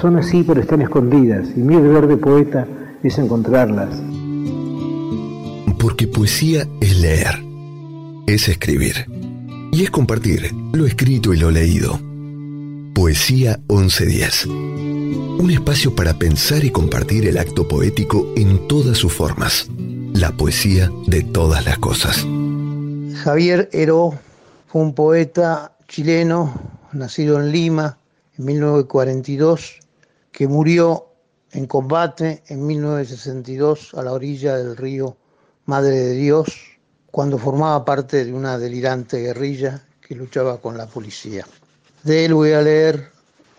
son así pero están escondidas y mi deber de poeta es encontrarlas. Porque poesía es leer, es escribir y es compartir lo escrito y lo leído. Poesía 1110. Un espacio para pensar y compartir el acto poético en todas sus formas. La poesía de todas las cosas. Javier Heró fue un poeta chileno, nacido en Lima, en 1942, que murió en combate en 1962 a la orilla del río Madre de Dios, cuando formaba parte de una delirante guerrilla que luchaba con la policía. De él voy a leer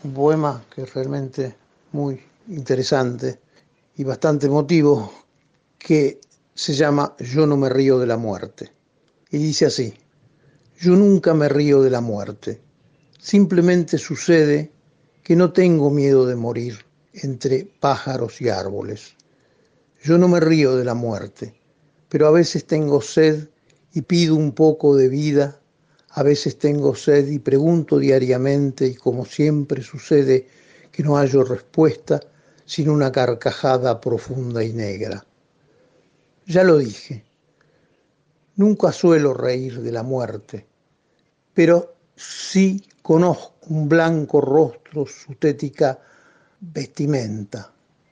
un poema que es realmente muy interesante y bastante emotivo, que se llama Yo no me río de la muerte. Y dice así, yo nunca me río de la muerte Simplemente sucede que no tengo miedo de morir entre pájaros y árboles. Yo no me río de la muerte, pero a veces tengo sed y pido un poco de vida, a veces tengo sed y pregunto diariamente y como siempre sucede que no hallo respuesta sin una carcajada profunda y negra. Ya lo dije, nunca suelo reír de la muerte, pero sí conozco un blanco rostro, su tética vestimenta.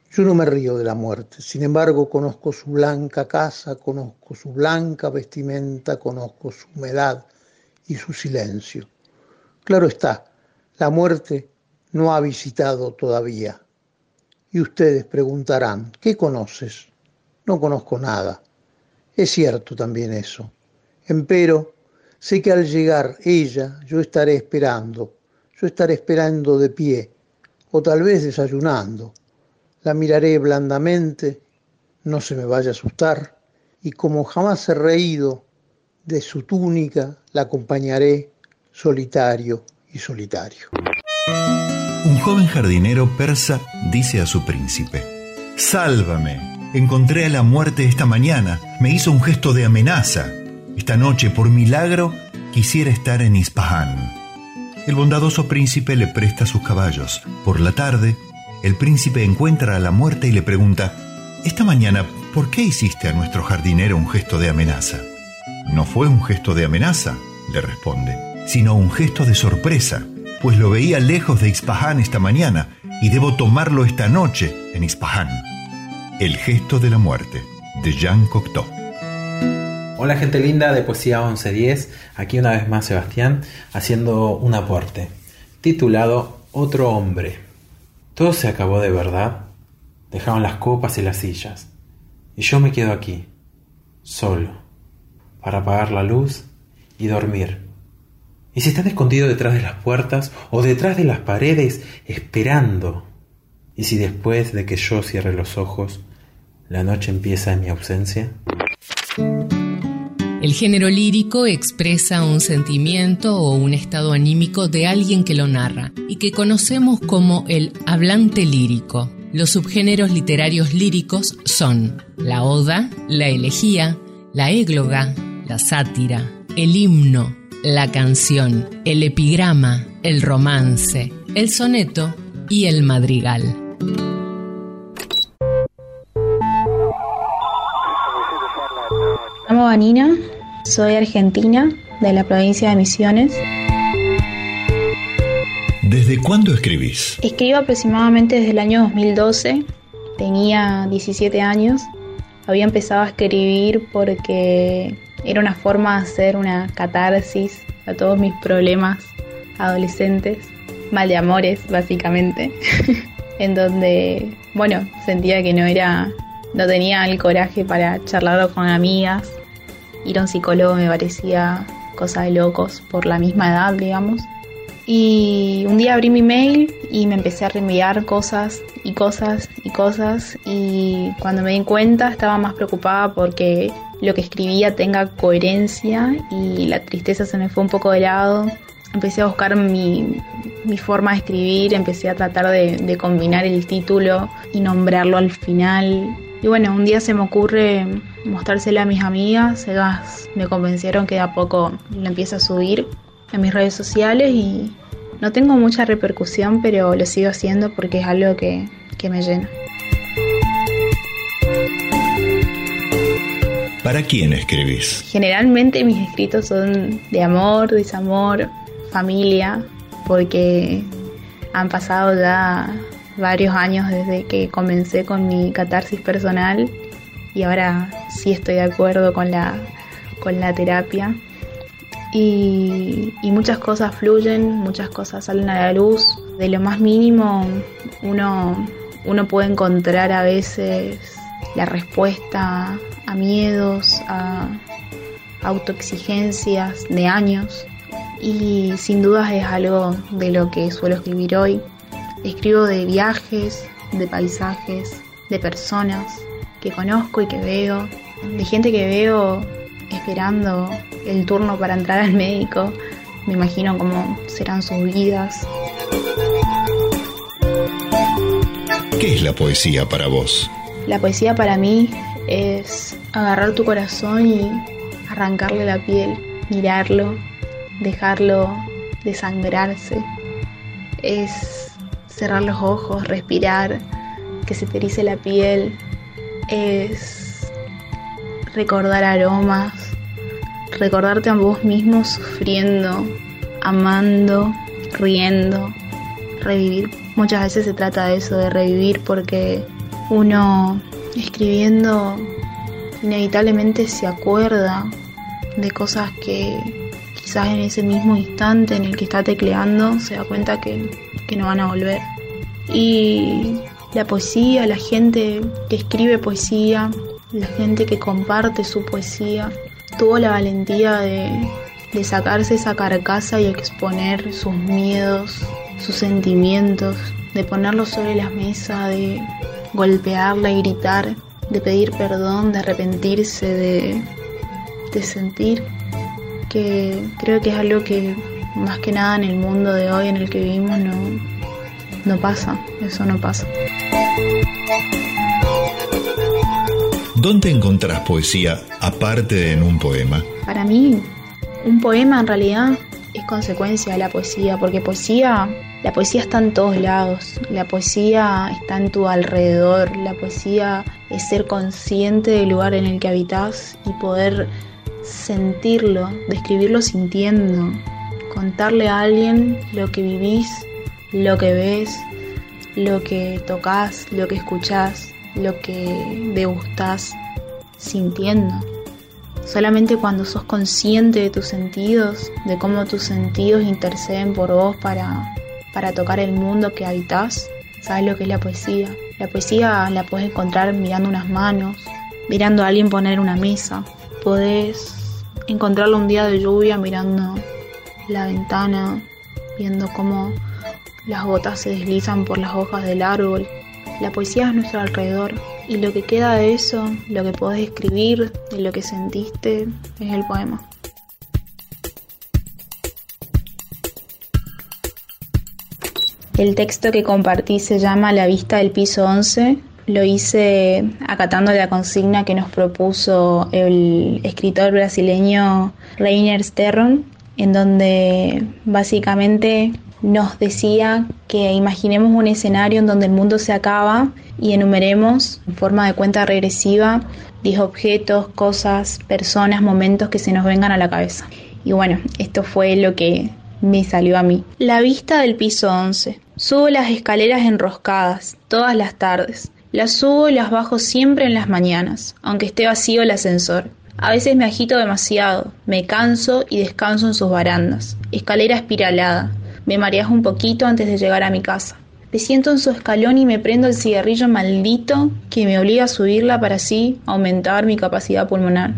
Yo no me río de la muerte, sin embargo conozco su blanca casa, conozco su blanca vestimenta, conozco su humedad y su silencio. Claro está, la muerte no ha visitado todavía. Y ustedes preguntarán, ¿qué conoces? No conozco nada. Es cierto también eso. Empero, Sé que al llegar ella, yo estaré esperando, yo estaré esperando de pie, o tal vez desayunando. La miraré blandamente, no se me vaya a asustar, y como jamás he reído, de su túnica la acompañaré solitario y solitario. Un joven jardinero persa dice a su príncipe, Sálvame, encontré a la muerte esta mañana, me hizo un gesto de amenaza. Esta noche, por milagro, quisiera estar en Ispahan. El bondadoso príncipe le presta sus caballos. Por la tarde, el príncipe encuentra a la muerte y le pregunta, Esta mañana, ¿por qué hiciste a nuestro jardinero un gesto de amenaza? No fue un gesto de amenaza, le responde, sino un gesto de sorpresa pues lo veía lejos de Ispahan esta mañana y debo tomarlo esta noche en Ispahan. El gesto de la muerte, de Jean Cocteau. Hola gente linda de Poesía 1110, aquí una vez más Sebastián haciendo un aporte, titulado Otro hombre. Todo se acabó de verdad, dejaron las copas y las sillas, y yo me quedo aquí, solo, para apagar la luz y dormir y si están escondidos detrás de las puertas o detrás de las paredes esperando. Y si después de que yo cierre los ojos, la noche empieza en mi ausencia. El género lírico expresa un sentimiento o un estado anímico de alguien que lo narra y que conocemos como el hablante lírico. Los subgéneros literarios líricos son la oda, la elegía, la égloga, la sátira, el himno, la canción, el epigrama, el romance, el soneto y el madrigal. Me llamo Vanina, soy argentina, de la provincia de Misiones. ¿Desde cuándo escribís? Escribo aproximadamente desde el año 2012, tenía 17 años. Había empezado a escribir porque era una forma de hacer una catarsis a todos mis problemas adolescentes, mal de amores básicamente, en donde, bueno, sentía que no era, no tenía el coraje para charlarlo con amigas, ir a un psicólogo me parecía cosa de locos por la misma edad, digamos. Y un día abrí mi mail y me empecé a reenviar cosas y cosas y cosas y cuando me di cuenta estaba más preocupada porque lo que escribía tenga coherencia y la tristeza se me fue un poco de lado. Empecé a buscar mi, forma de escribir, empecé a tratar de combinar el título y nombrarlo al final. Y bueno, un día se me ocurre mostrárselo a mis amigas, ellas me convencieron que de a poco lo empieza a subir en mis redes sociales y no tengo mucha repercusión, pero lo sigo haciendo porque es algo que, que me llena. ¿Para quién escribís? Generalmente mis escritos son de amor, desamor, familia, porque han pasado ya varios años desde que comencé con mi catarsis personal y ahora sí estoy de acuerdo con la, con la terapia y, muchas cosas fluyen, muchas cosas salen a la luz. De lo más mínimo uno, uno puede encontrar a veces la respuesta a miedos, a autoexigencias de años y sin dudas es algo de lo que suelo escribir hoy. Escribo de viajes, de paisajes, de personas que conozco y que veo, de gente que veo esperando el turno para entrar al médico. Me imagino cómo serán sus vidas. ¿Qué es la poesía para vos? La poesía para mí es agarrar tu corazón y arrancarle la piel, mirarlo, dejarlo desangrarse. Es cerrar los ojos, respirar, que se te erice la piel. Es recordar aromas, recordarte a vos mismo sufriendo, amando, riendo, revivir. Muchas veces se trata de eso, de revivir, porque uno escribiendo inevitablemente se acuerda de cosas que quizás en ese mismo instante en el que está tecleando se da cuenta que, que no van a volver. Y la poesía, la gente que escribe poesía, la gente que comparte su poesía tuvo la valentía de, sacarse esa carcasa y exponer sus miedos, sus sentimientos, de ponerlos sobre la mesa, de golpearla y gritar, de pedir perdón, de arrepentirse, de, de sentir. que creo que es algo que más que nada en el mundo de hoy en el que vivimos no, no pasa, eso no pasa. ¿Dónde encontrás poesía aparte de en un poema? Para mí, un poema en realidad es consecuencia de la poesía, porque poesía, la poesía está en todos lados, la poesía está en tu alrededor, la poesía es ser consciente del lugar en el que habitas y poder sentirlo, describirlo sintiendo, contarle a alguien lo que vivís, lo que ves, lo que tocas, lo que escuchás, lo que degustás sintiendo. Solamente cuando sos consciente de tus sentidos, de cómo tus sentidos interceden por vos para, para tocar el mundo que habitas, sabes lo que es la poesía. La poesía la puedes encontrar mirando unas manos, mirando a alguien poner una mesa. Podés encontrarlo un día de lluvia mirando la ventana, viendo cómo las gotas se deslizan por las hojas del árbol. La poesía es nuestro alrededor y lo que queda de eso, lo que podés escribir, de lo que sentiste, es el poema. El texto que compartí se llama La vista del piso 11. Lo hice acatando la consigna que nos propuso el escritor brasileño Reiner Sterron, en donde básicamente nos decía que imaginemos un escenario en donde el mundo se acaba y enumeremos en forma de cuenta regresiva 10 objetos, cosas, personas, momentos que se nos vengan a la cabeza. Y bueno, esto fue lo que me salió a mí. La vista del piso 11. Subo las escaleras enroscadas, todas las tardes. Las subo y las bajo siempre en las mañanas, aunque esté vacío el ascensor. A veces me agito demasiado, me canso y descanso en sus barandas. Escalera espiralada. Me mareas un poquito antes de llegar a mi casa. Me siento en su escalón y me prendo el cigarrillo maldito que me obliga a subirla para así aumentar mi capacidad pulmonar.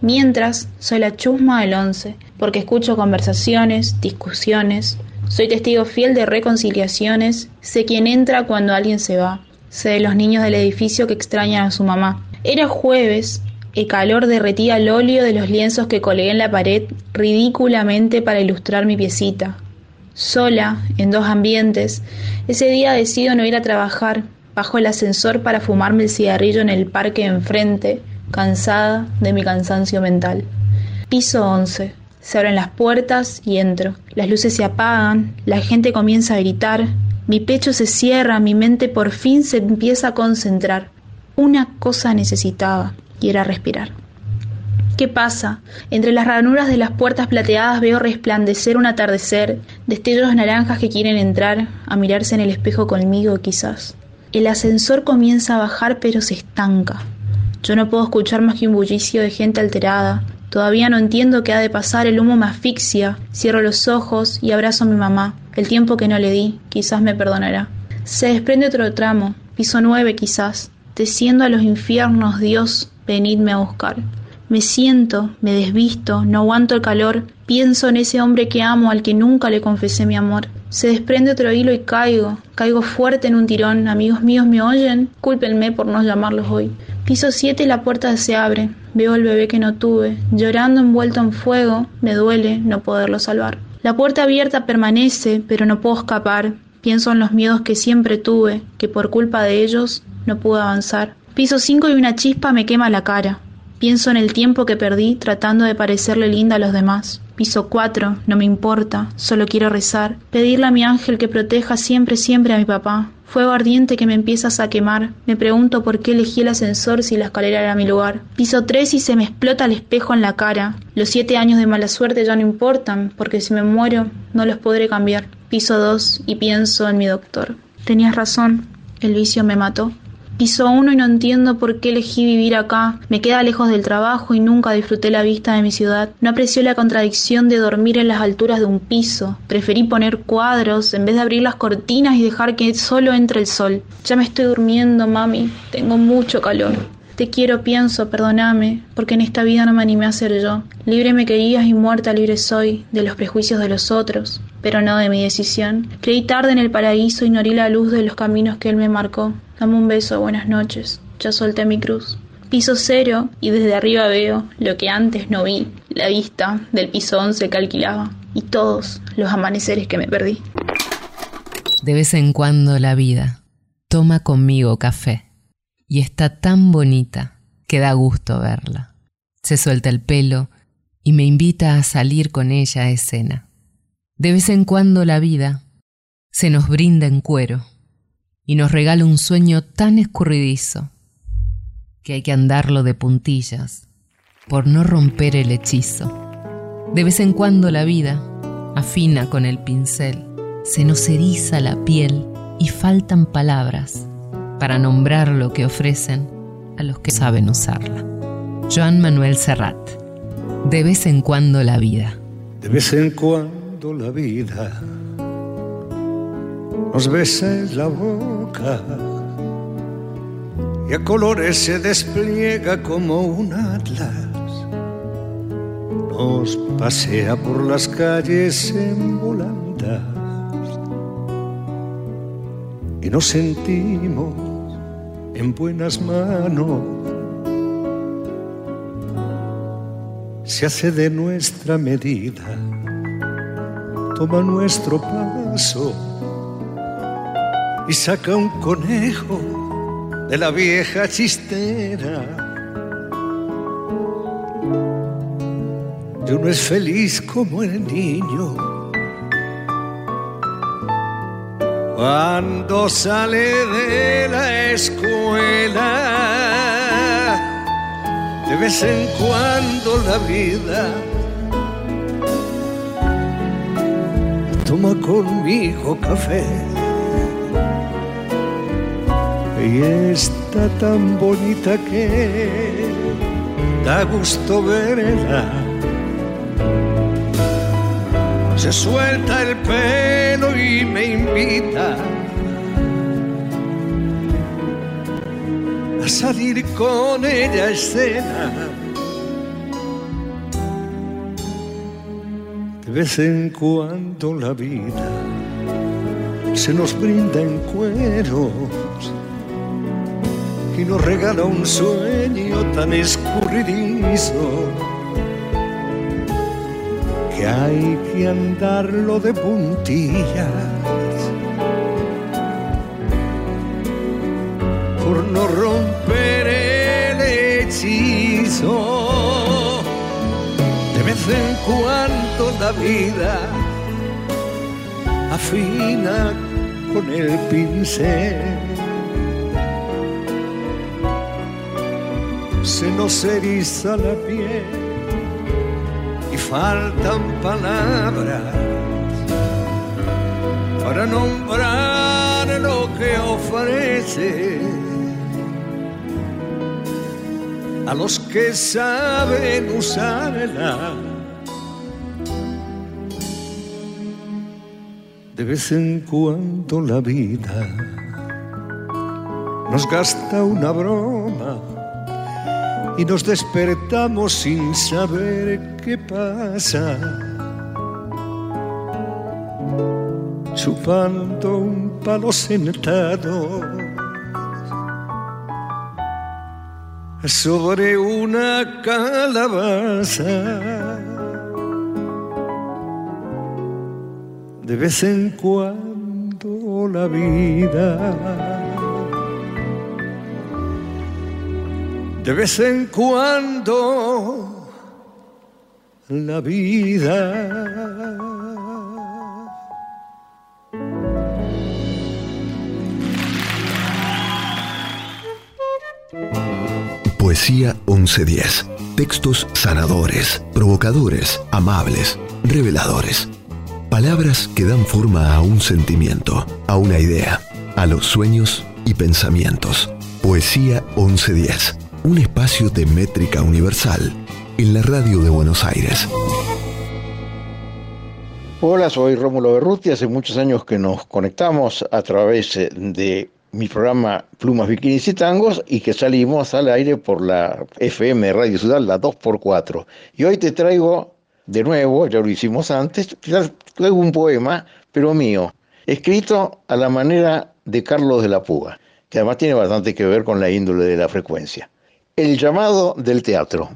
Mientras, soy la chusma del once, porque escucho conversaciones, discusiones, soy testigo fiel de reconciliaciones, sé quién entra cuando alguien se va, sé de los niños del edificio que extrañan a su mamá. Era jueves, el calor derretía el óleo de los lienzos que colgué en la pared ridículamente para ilustrar mi piecita, sola, en dos ambientes, ese día decido no ir a trabajar, bajo el ascensor para fumarme el cigarrillo en el parque enfrente, cansada de mi cansancio mental. Piso 11. Se abren las puertas y entro. Las luces se apagan, la gente comienza a gritar, mi pecho se cierra, mi mente por fin se empieza a concentrar. Una cosa necesitaba, y era respirar. ¿Qué pasa? Entre las ranuras de las puertas plateadas veo resplandecer un atardecer, destellos naranjas que quieren entrar a mirarse en el espejo conmigo quizás. El ascensor comienza a bajar pero se estanca. Yo no puedo escuchar más que un bullicio de gente alterada. Todavía no entiendo qué ha de pasar, el humo me asfixia. Cierro los ojos y abrazo a mi mamá. El tiempo que no le di, quizás me perdonará. Se desprende otro tramo, piso nueve quizás. Desciendo a los infiernos, Dios, venidme a buscar. Me siento, me desvisto, no aguanto el calor, pienso en ese hombre que amo al que nunca le confesé mi amor. Se desprende otro hilo y caigo, caigo fuerte en un tirón. Amigos míos me oyen, cúlpenme por no llamarlos hoy. Piso siete y la puerta se abre. Veo al bebé que no tuve, llorando envuelto en fuego. Me duele no poderlo salvar. La puerta abierta permanece, pero no puedo escapar. Pienso en los miedos que siempre tuve, que por culpa de ellos no pude avanzar. Piso cinco y una chispa me quema la cara. Pienso en el tiempo que perdí tratando de parecerle linda a los demás. Piso cuatro, no me importa, solo quiero rezar, pedirle a mi ángel que proteja siempre, siempre a mi papá. Fuego ardiente que me empiezas a quemar. Me pregunto por qué elegí el ascensor si la escalera era mi lugar. Piso tres y se me explota el espejo en la cara. Los siete años de mala suerte ya no importan, porque si me muero no los podré cambiar. Piso dos y pienso en mi doctor. Tenías razón, el vicio me mató. Piso uno y no entiendo por qué elegí vivir acá. Me queda lejos del trabajo y nunca disfruté la vista de mi ciudad. No aprecié la contradicción de dormir en las alturas de un piso. Preferí poner cuadros en vez de abrir las cortinas y dejar que solo entre el sol. Ya me estoy durmiendo, mami. Tengo mucho calor. Te quiero, pienso, perdóname, porque en esta vida no me animé a ser yo. Libre me querías y muerta libre soy de los prejuicios de los otros, pero no de mi decisión. Creí tarde en el paraíso y ignoré la luz de los caminos que él me marcó. Dame un beso, buenas noches. Ya solté mi cruz. Piso cero y desde arriba veo lo que antes no vi, la vista del piso once que alquilaba y todos los amaneceres que me perdí. De vez en cuando la vida toma conmigo café y está tan bonita que da gusto verla. Se suelta el pelo y me invita a salir con ella a escena. De vez en cuando la vida se nos brinda en cuero y nos regala un sueño tan escurridizo que hay que andarlo de puntillas por no romper el hechizo. De vez en cuando la vida afina con el pincel, se nos eriza la piel y faltan palabras para nombrar lo que ofrecen a los que saben usarla. Joan Manuel Serrat. De vez en cuando la vida. De vez en cuando la vida nos besa en la boca y a colores se despliega como un atlas. Nos pasea por las calles en volandas y nos sentimos en buenas manos. Se hace de nuestra medida, toma nuestro paso y saca un conejo de la vieja chistera. Y uno es feliz como el niño cuando sale de la escuela. De vez en cuando la vida toma conmigo café y está tan bonita que da gusto verla. Se suelta el pelo y me invita a salir con ella a escena. De vez en cuando la vida se nos brinda en cueros y nos regala un sueño tan escurridizo que hay que andarlo de puntillas por no romper el hechizo. De vez en cuando la vida afina con el pincel se nos eriza la piel y faltan palabras para nombrar lo que ofrece a los que saben usarla. De vez en cuando la vida nos gasta una broma y nos despertamos sin saber qué pasa. Chupando un palo sentado sobre una calabaza. De vez en cuando la vida de vez en cuando la vida. Poesía 1110. Textos sanadores, provocadores, amables, reveladores. Palabras que dan forma a un sentimiento, a una idea, a los sueños y pensamientos. Poesía 1110 un espacio de métrica universal en la radio de Buenos Aires. Hola, soy Rómulo Berruti. Hace muchos años que nos conectamos a través de mi programa Plumas, Bikinis y Tangos y que salimos al aire por la FM Radio Ciudad, la 2x4. Y hoy te traigo de nuevo, ya lo hicimos antes, traigo un poema, pero mío, escrito a la manera de Carlos de la Puga, que además tiene bastante que ver con la índole de la frecuencia. El llamado del teatro.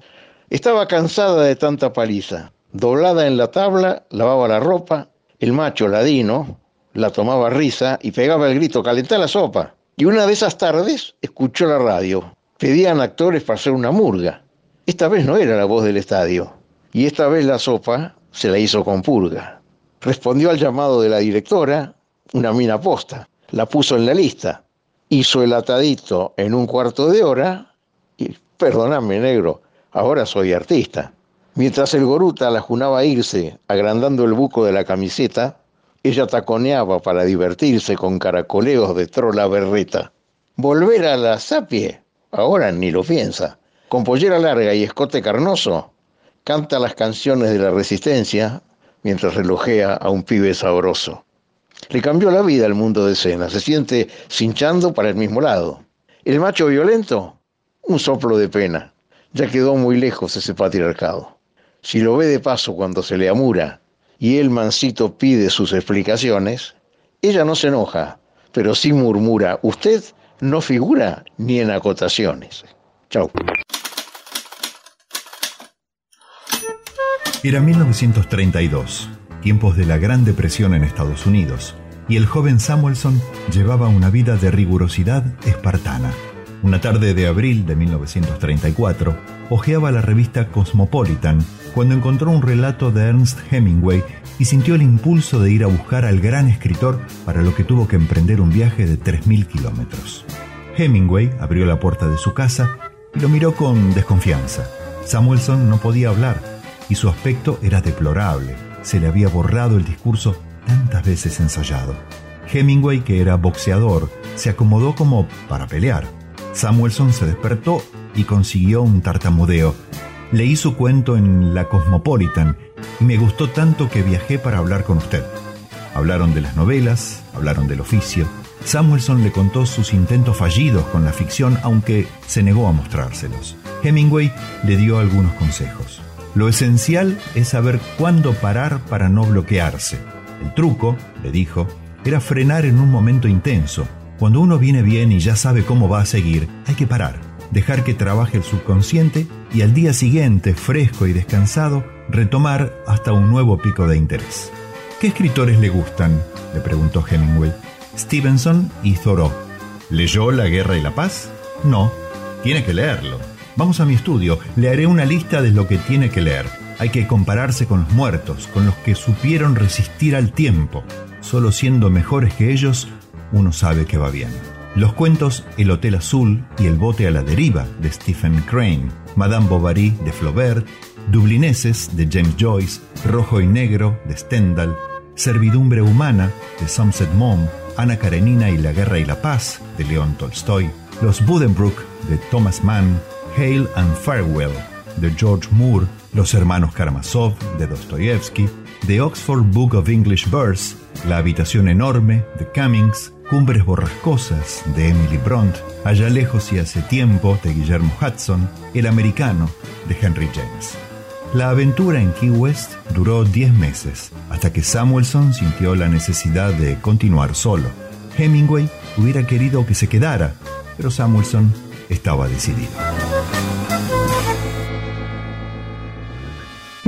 Estaba cansada de tanta paliza. Doblada en la tabla, lavaba la ropa. El macho ladino la tomaba risa y pegaba el grito, calentá la sopa. Y una de esas tardes escuchó la radio. Pedían actores para hacer una murga. Esta vez no era la voz del estadio. Y esta vez la sopa se la hizo con purga. Respondió al llamado de la directora, una mina posta. La puso en la lista. Hizo el atadito en un cuarto de hora perdóname negro, ahora soy artista. Mientras el goruta la junaba a irse, agrandando el buco de la camiseta, ella taconeaba para divertirse con caracoleos de trola berreta. Volver a la sapie, ahora ni lo piensa. Con pollera larga y escote carnoso, canta las canciones de la resistencia mientras relojea a un pibe sabroso. Le cambió la vida al mundo de escena, se siente cinchando para el mismo lado. El macho violento, un soplo de pena. Ya quedó muy lejos ese patriarcado. Si lo ve de paso cuando se le amura y el mancito pide sus explicaciones, ella no se enoja, pero sí murmura, usted no figura ni en acotaciones. Chau. Era 1932, tiempos de la Gran Depresión en Estados Unidos, y el joven Samuelson llevaba una vida de rigurosidad espartana. Una tarde de abril de 1934, hojeaba la revista Cosmopolitan cuando encontró un relato de Ernest Hemingway y sintió el impulso de ir a buscar al gran escritor para lo que tuvo que emprender un viaje de 3.000 kilómetros. Hemingway abrió la puerta de su casa y lo miró con desconfianza. Samuelson no podía hablar y su aspecto era deplorable. Se le había borrado el discurso tantas veces ensayado. Hemingway, que era boxeador, se acomodó como para pelear. Samuelson se despertó y consiguió un tartamudeo. Leí su cuento en la Cosmopolitan y me gustó tanto que viajé para hablar con usted. Hablaron de las novelas, hablaron del oficio. Samuelson le contó sus intentos fallidos con la ficción, aunque se negó a mostrárselos. Hemingway le dio algunos consejos. Lo esencial es saber cuándo parar para no bloquearse. El truco, le dijo, era frenar en un momento intenso, cuando uno viene bien y ya sabe cómo va a seguir, hay que parar, dejar que trabaje el subconsciente y al día siguiente, fresco y descansado, retomar hasta un nuevo pico de interés. ¿Qué escritores le gustan? le preguntó Hemingway. Stevenson y Thoreau. ¿Leyó La Guerra y la Paz? No, tiene que leerlo. Vamos a mi estudio, le haré una lista de lo que tiene que leer. Hay que compararse con los muertos, con los que supieron resistir al tiempo. Solo siendo mejores que ellos uno sabe que va bien. Los cuentos El Hotel Azul y El Bote a la Deriva de Stephen Crane, Madame Bovary de Flaubert, Dublineses de James Joyce, Rojo y Negro de Stendhal, Servidumbre Humana de Somerset Maugham, Ana Karenina y la Guerra y la Paz de León Tolstoy, Los Buddenbrook de Thomas Mann, Hail and Farewell de George Moore, Los Hermanos Karamazov de Dostoyevsky, The Oxford Book of English Verse, La Habitación Enorme de Cummings, Cumbres Borrascosas de Emily Bront, Allá lejos y hace tiempo de Guillermo Hudson, El Americano de Henry James. La aventura en Key West duró 10 meses, hasta que Samuelson sintió la necesidad de continuar solo. Hemingway hubiera querido que se quedara, pero Samuelson estaba decidido.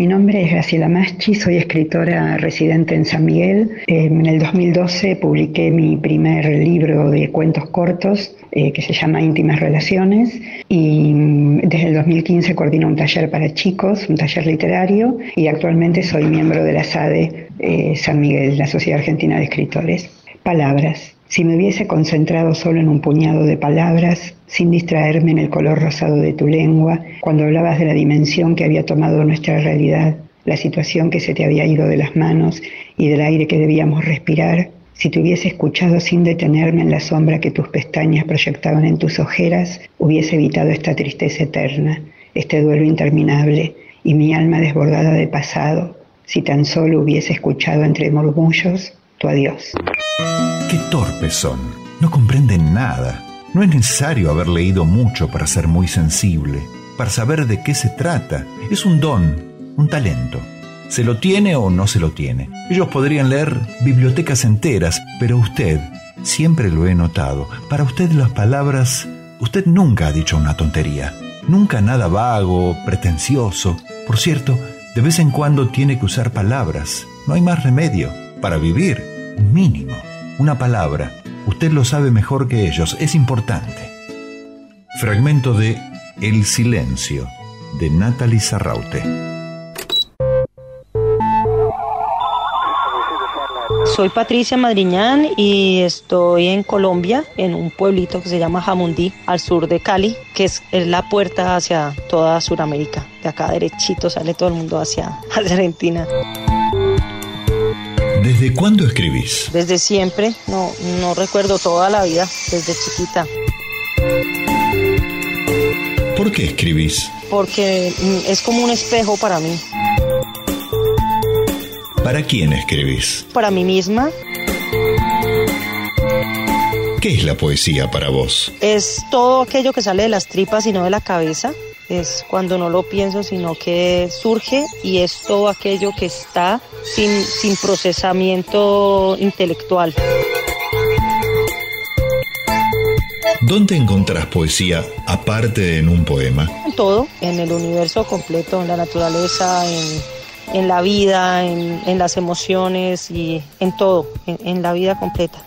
Mi nombre es Graciela Maschi, soy escritora residente en San Miguel. En el 2012 publiqué mi primer libro de cuentos cortos eh, que se llama Íntimas Relaciones y mm, desde el 2015 coordino un taller para chicos, un taller literario y actualmente soy miembro de la SADE eh, San Miguel, la Sociedad Argentina de Escritores. Palabras. Si me hubiese concentrado solo en un puñado de palabras, sin distraerme en el color rosado de tu lengua, cuando hablabas de la dimensión que había tomado nuestra realidad, la situación que se te había ido de las manos y del aire que debíamos respirar, si te hubiese escuchado sin detenerme en la sombra que tus pestañas proyectaban en tus ojeras, hubiese evitado esta tristeza eterna, este duelo interminable y mi alma desbordada de pasado, si tan solo hubiese escuchado entre murmullos tu adiós. Qué torpes son. No comprenden nada. No es necesario haber leído mucho para ser muy sensible, para saber de qué se trata. Es un don, un talento. ¿Se lo tiene o no se lo tiene? Ellos podrían leer bibliotecas enteras, pero usted, siempre lo he notado, para usted las palabras, usted nunca ha dicho una tontería. Nunca nada vago, pretencioso. Por cierto, de vez en cuando tiene que usar palabras. No hay más remedio. Para vivir, mínimo. Una palabra. Usted lo sabe mejor que ellos. Es importante. Fragmento de El silencio de Natalie Sarraute. Soy Patricia Madriñán y estoy en Colombia, en un pueblito que se llama Jamundí, al sur de Cali, que es, la puerta hacia toda Sudamérica. De acá derechito sale todo el mundo hacia, Argentina. ¿Desde cuándo escribís? Desde siempre, no, no recuerdo toda la vida, desde chiquita. ¿Por qué escribís? Porque mm, es como un espejo para mí. ¿Para quién escribís? Para mí misma. ¿Qué es la poesía para vos? Es todo aquello que sale de las tripas y no de la cabeza. Es cuando no lo pienso, sino que surge y es todo aquello que está sin, sin procesamiento intelectual. ¿Dónde encontrás poesía aparte de en un poema? En todo, en el universo completo, en la naturaleza, en en la vida, en, las emociones y en todo, en, la vida completa.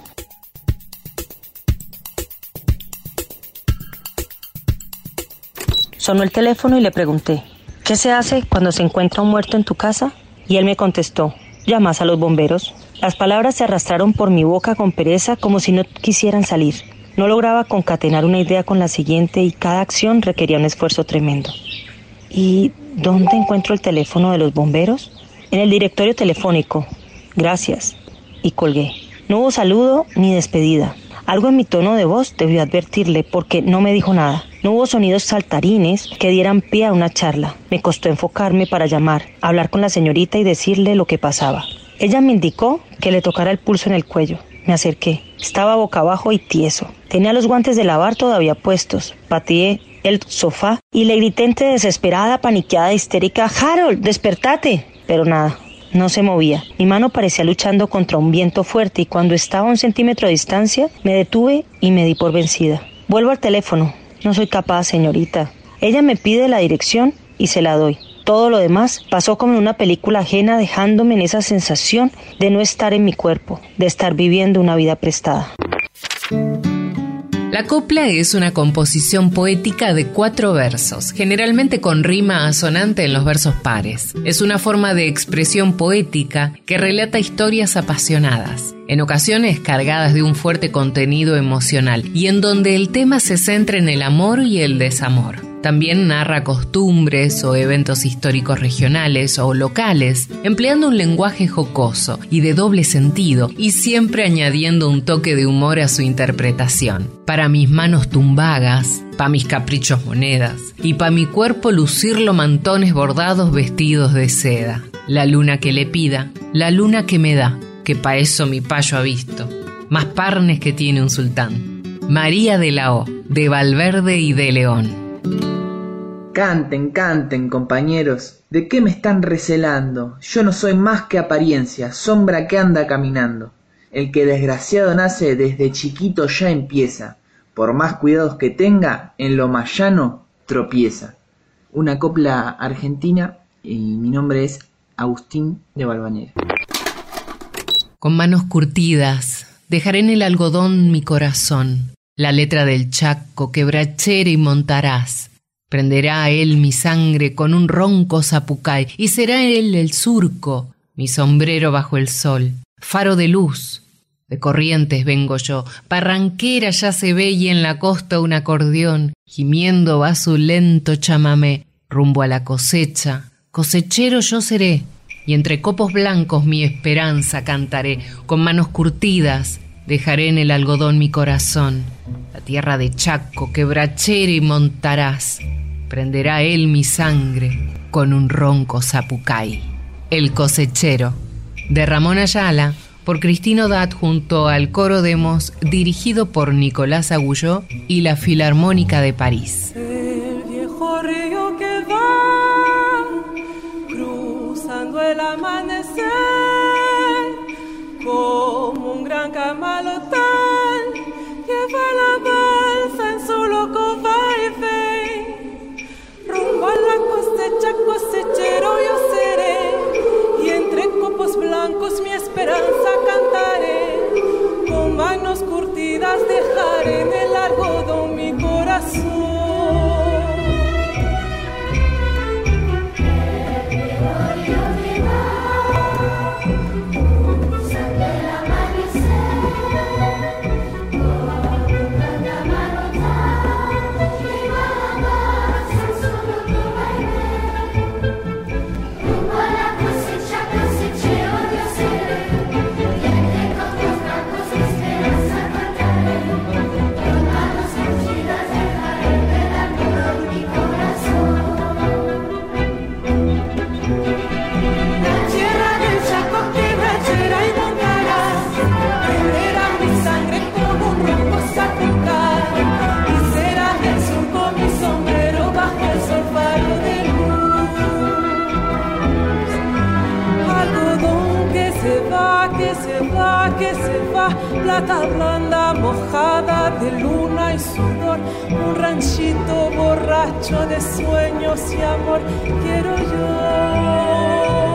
Sonó el teléfono y le pregunté, ¿qué se hace cuando se encuentra un muerto en tu casa? Y él me contestó, llamas a los bomberos. Las palabras se arrastraron por mi boca con pereza como si no quisieran salir. No lograba concatenar una idea con la siguiente y cada acción requería un esfuerzo tremendo. ¿Y dónde encuentro el teléfono de los bomberos? En el directorio telefónico. Gracias. Y colgué. No hubo saludo ni despedida. Algo en mi tono de voz debió advertirle porque no me dijo nada. No hubo sonidos saltarines que dieran pie a una charla. Me costó enfocarme para llamar, hablar con la señorita y decirle lo que pasaba. Ella me indicó que le tocara el pulso en el cuello. Me acerqué. Estaba boca abajo y tieso. Tenía los guantes de lavar todavía puestos. Pateé el sofá y le grité entre desesperada, paniqueada, histérica, Harold, despertate. Pero nada, no se movía. Mi mano parecía luchando contra un viento fuerte y cuando estaba a un centímetro de distancia me detuve y me di por vencida. Vuelvo al teléfono. No soy capaz, señorita. Ella me pide la dirección y se la doy. Todo lo demás pasó como en una película ajena dejándome en esa sensación de no estar en mi cuerpo, de estar viviendo una vida prestada. La copla es una composición poética de cuatro versos, generalmente con rima asonante en los versos pares. Es una forma de expresión poética que relata historias apasionadas, en ocasiones cargadas de un fuerte contenido emocional y en donde el tema se centra en el amor y el desamor. También narra costumbres o eventos históricos regionales o locales, empleando un lenguaje jocoso y de doble sentido y siempre añadiendo un toque de humor a su interpretación. Para mis manos tumbagas, pa' mis caprichos monedas y pa' mi cuerpo lucirlo mantones bordados vestidos de seda. La luna que le pida, la luna que me da, que pa' eso mi payo ha visto. Más parnes que tiene un sultán. María de la O, de Valverde y de León. Canten, canten, compañeros. ¿De qué me están recelando? Yo no soy más que apariencia, sombra que anda caminando. El que desgraciado nace desde chiquito ya empieza. Por más cuidados que tenga, en lo más llano tropieza. Una copla argentina y mi nombre es Agustín de Valvanera. Con manos curtidas, dejaré en el algodón mi corazón, la letra del chaco, quebrachera y montarás. Prenderá él mi sangre con un ronco zapucay, y será él el surco, mi sombrero bajo el sol, faro de luz. De corrientes vengo yo, parranquera ya se ve y en la costa un acordeón, gimiendo va su lento chamamé, rumbo a la cosecha. Cosechero yo seré, y entre copos blancos mi esperanza cantaré, con manos curtidas dejaré en el algodón mi corazón, la tierra de Chaco, quebrachera y montarás prenderá él mi sangre con un ronco zapucay. El cosechero, de Ramón Ayala, por Cristino Dat junto al coro Demos, dirigido por Nicolás Agulló y la Filarmónica de París. El viejo río que va cruzando el amanecer como bancos mi esperanza cantaré, con manos curtidas dejaré en el algodón mi corazón. Plata blanda mojada de luna y sudor, un ranchito borracho de sueños y amor, quiero yo.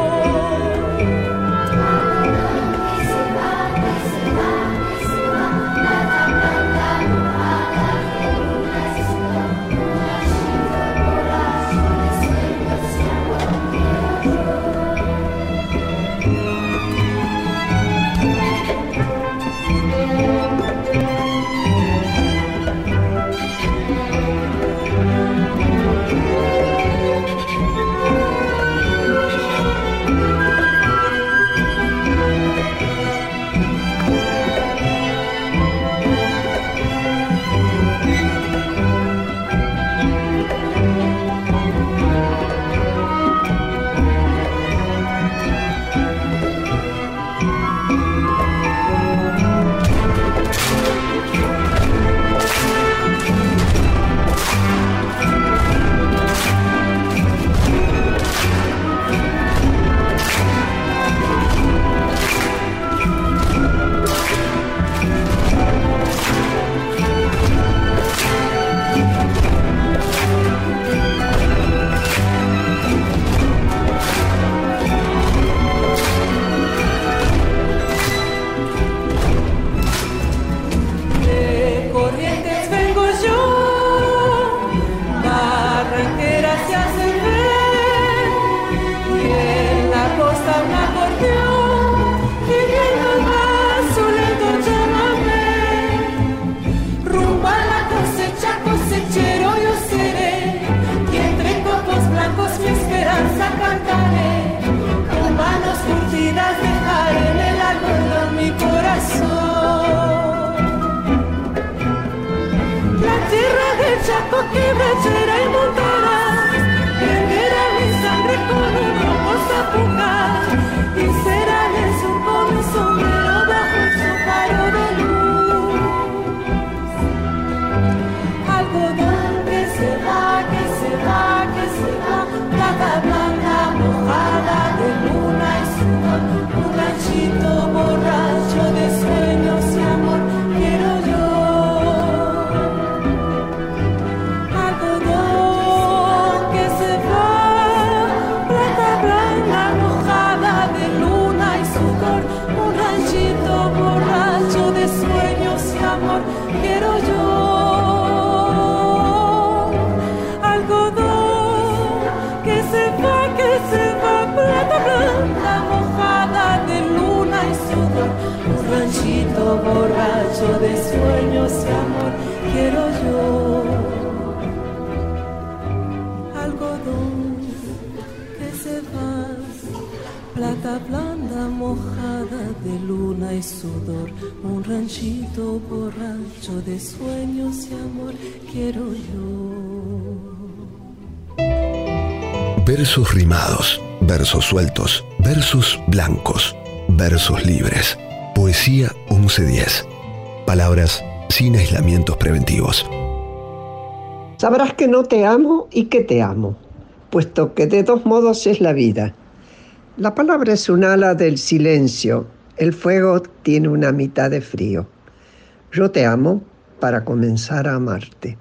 Versos sueltos, versos blancos, versos libres. Poesía 1110. Palabras sin aislamientos preventivos. Sabrás que no te amo y que te amo, puesto que de dos modos es la vida. La palabra es un ala del silencio, el fuego tiene una mitad de frío. Yo te amo para comenzar a amarte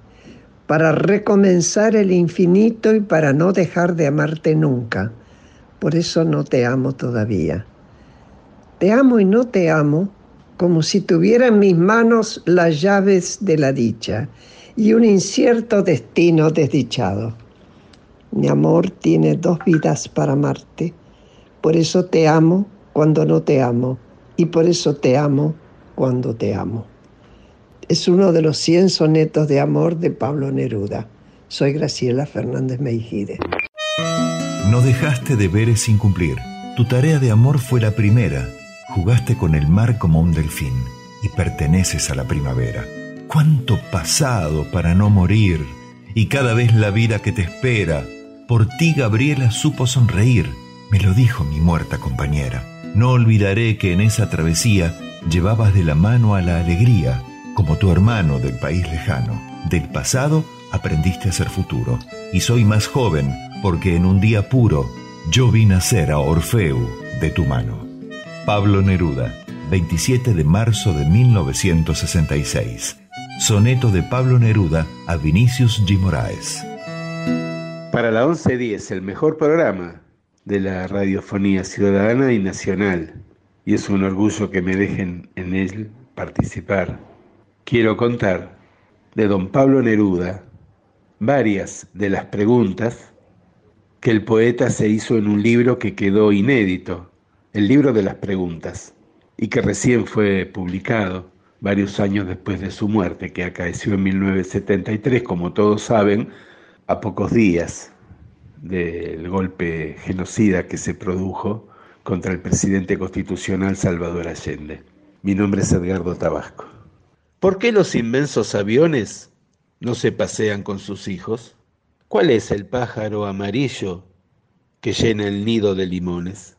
para recomenzar el infinito y para no dejar de amarte nunca. Por eso no te amo todavía. Te amo y no te amo como si tuviera en mis manos las llaves de la dicha y un incierto destino desdichado. Mi amor tiene dos vidas para amarte, por eso te amo cuando no te amo y por eso te amo cuando te amo. Es uno de los 100 sonetos de amor de Pablo Neruda. Soy Graciela Fernández Meijide. No dejaste deberes sin cumplir. Tu tarea de amor fue la primera Jugaste con el mar como un delfín y perteneces a la primavera. Cuánto pasado para no morir y cada vez la vida que te espera. Por ti Gabriela supo sonreír, me lo dijo mi muerta compañera. No olvidaré que en esa travesía llevabas de la mano a la alegría, como tu hermano del país lejano. Del pasado aprendiste a ser futuro, y soy más joven porque en un día puro yo vi nacer a Orfeu de tu mano. Pablo Neruda, 27 de marzo de 1966. Soneto de Pablo Neruda a Vinicius G. Moraes. Para la 1110, el mejor programa de la radiofonía ciudadana y nacional, y es un orgullo que me dejen en él participar. Quiero contar de don Pablo Neruda varias de las preguntas que el poeta se hizo en un libro que quedó inédito el libro de las preguntas, y que recién fue publicado varios años después de su muerte, que acaeció en 1973, como todos saben, a pocos días del golpe genocida que se produjo contra el presidente constitucional Salvador Allende. Mi nombre es Edgardo Tabasco. ¿Por qué los inmensos aviones no se pasean con sus hijos? ¿Cuál es el pájaro amarillo que llena el nido de limones?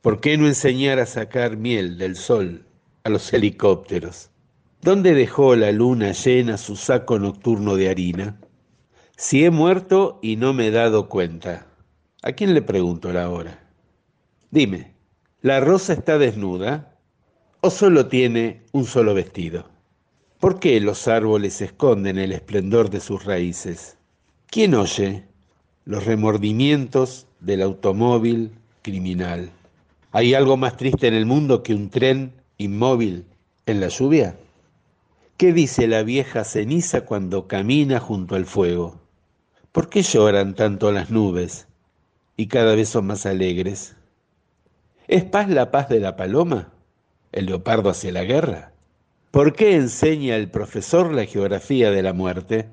¿Por qué no enseñar a sacar miel del sol a los helicópteros? ¿Dónde dejó la luna llena su saco nocturno de harina? Si he muerto y no me he dado cuenta, ¿a quién le pregunto la hora? Dime, ¿la rosa está desnuda o solo tiene un solo vestido? ¿Por qué los árboles esconden el esplendor de sus raíces? ¿Quién oye los remordimientos del automóvil criminal? ¿Hay algo más triste en el mundo que un tren inmóvil en la lluvia? ¿Qué dice la vieja ceniza cuando camina junto al fuego? ¿Por qué lloran tanto las nubes y cada vez son más alegres? ¿Es paz la paz de la paloma? ¿El leopardo hacia la guerra? ¿Por qué enseña el profesor la geografía de la muerte?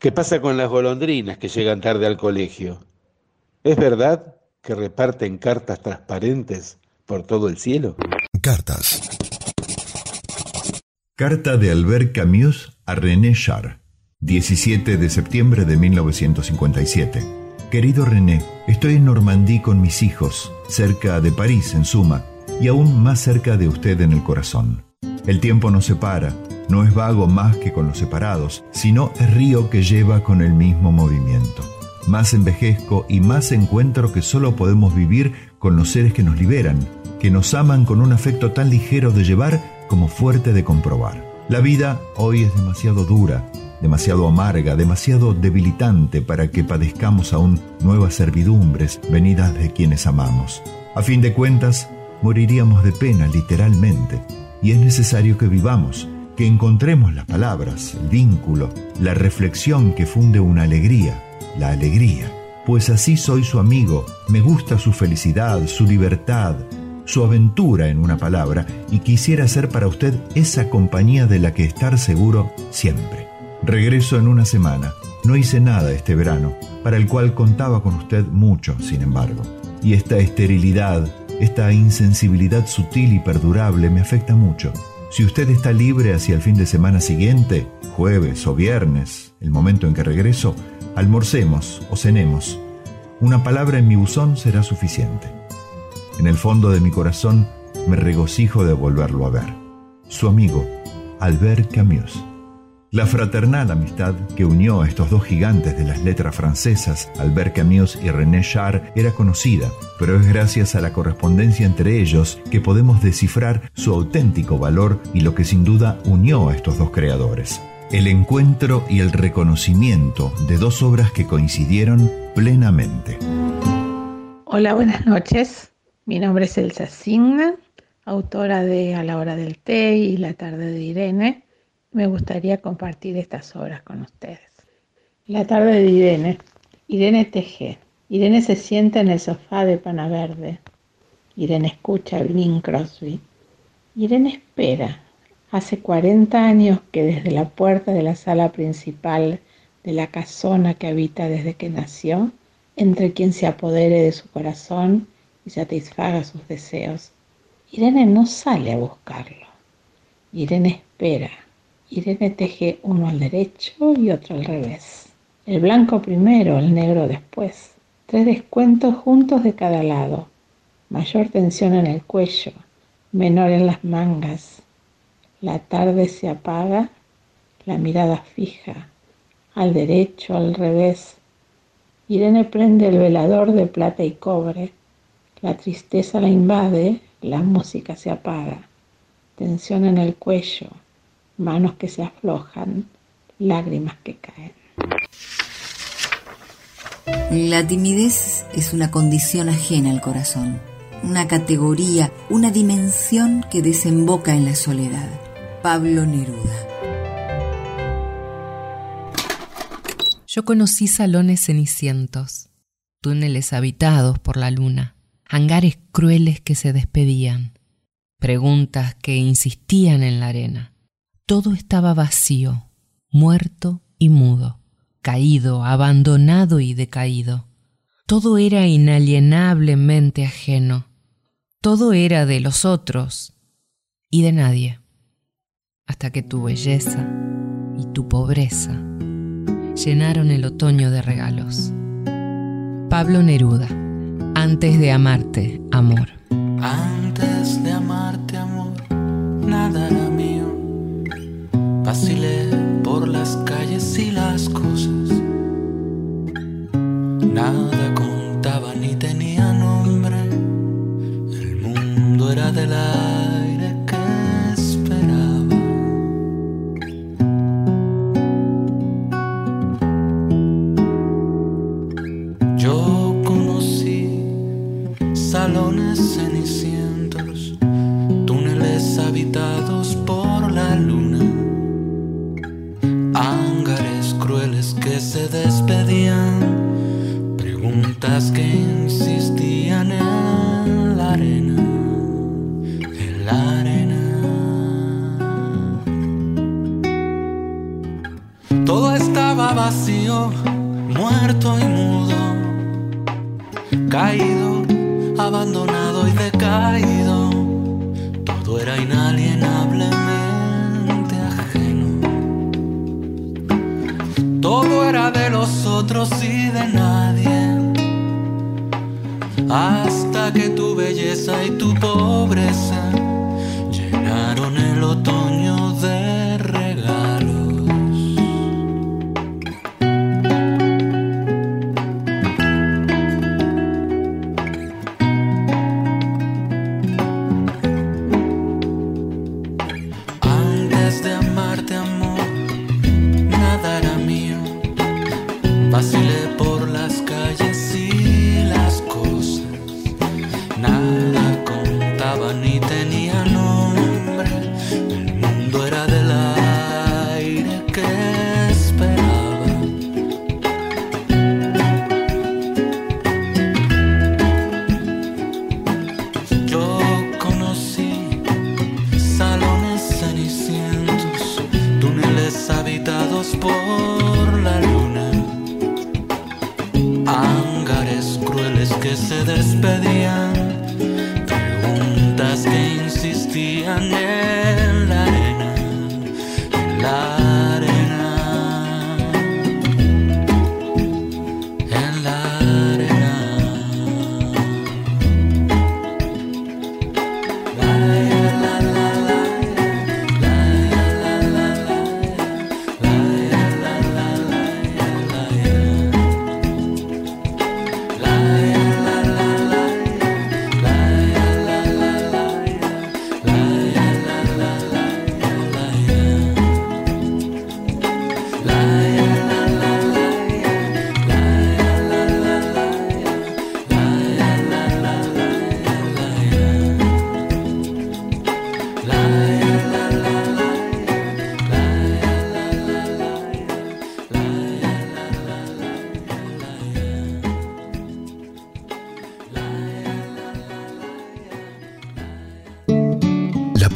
¿Qué pasa con las golondrinas que llegan tarde al colegio? ¿Es verdad que reparten cartas transparentes por todo el cielo? Cartas. Carta de Albert Camus a René Char, 17 de septiembre de 1957. Querido René, estoy en Normandía con mis hijos, cerca de París en suma, y aún más cerca de usted en el corazón. El tiempo nos separa, no es vago más que con los separados, sino es río que lleva con el mismo movimiento más envejezco y más encuentro que solo podemos vivir con los seres que nos liberan, que nos aman con un afecto tan ligero de llevar como fuerte de comprobar. La vida hoy es demasiado dura, demasiado amarga, demasiado debilitante para que padezcamos aún nuevas servidumbres venidas de quienes amamos. A fin de cuentas, moriríamos de pena literalmente, y es necesario que vivamos, que encontremos las palabras, el vínculo, la reflexión que funde una alegría, la alegría, pues así soy su amigo, me gusta su felicidad, su libertad, su aventura en una palabra, y quisiera ser para usted esa compañía de la que estar seguro siempre. Regreso en una semana. No hice nada este verano, para el cual contaba con usted mucho, sin embargo. Y esta esterilidad, esta insensibilidad sutil y perdurable me afecta mucho. Si usted está libre hacia el fin de semana siguiente, jueves o viernes, el momento en que regreso, almorcemos o cenemos. Una palabra en mi buzón será suficiente. En el fondo de mi corazón me regocijo de volverlo a ver. Su amigo, Albert Camus. La fraternal amistad que unió a estos dos gigantes de las letras francesas, Albert Camus y René Char, era conocida, pero es gracias a la correspondencia entre ellos que podemos descifrar su auténtico valor y lo que sin duda unió a estos dos creadores el encuentro y el reconocimiento de dos obras que coincidieron plenamente. Hola, buenas noches. Mi nombre es Elsa Signa. autora de A la hora del té y La tarde de Irene. Me gustaría compartir estas obras con ustedes. La tarde de Irene. Irene teje. Irene se sienta en el sofá de pana verde. Irene escucha a Bing Crosby. Irene espera. Hace 40 años que desde la puerta de la sala principal de la casona que habita desde que nació, entre quien se apodere de su corazón y satisfaga sus deseos. Irene no sale a buscarlo. Irene espera. Irene teje uno al derecho y otro al revés. El blanco primero, el negro después. Tres descuentos juntos de cada lado. Mayor tensión en el cuello, menor en las mangas. La tarde se apaga, la mirada fija, al derecho, al revés. Irene prende el velador de plata y cobre. La tristeza la invade, la música se apaga. Tensión en el cuello, manos que se aflojan, lágrimas que caen. La timidez es una condición ajena al corazón, una categoría, una dimensión que desemboca en la soledad. Pablo Neruda. Yo conocí salones cenicientos, túneles habitados por la luna, hangares crueles que se despedían, preguntas que insistían en la arena. Todo estaba vacío, muerto y mudo caído, abandonado y decaído. Todo era inalienablemente ajeno. Todo era de los otros y de nadie. Hasta que tu belleza y tu pobreza llenaron el otoño de regalos. Pablo Neruda, antes de amarte, amor. Antes de amarte, amor, nada. Vacilé por las calles y las cosas. Se despedían, preguntas que insistían en la arena, en la arena. Todo estaba vacío, muerto y mudo, caído, abandonado y de nadie. Hasta que tu belleza y tu pobreza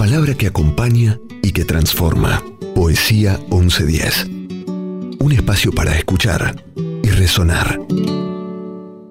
palabra que acompaña y que transforma. Poesía 1110. Un espacio para escuchar y resonar.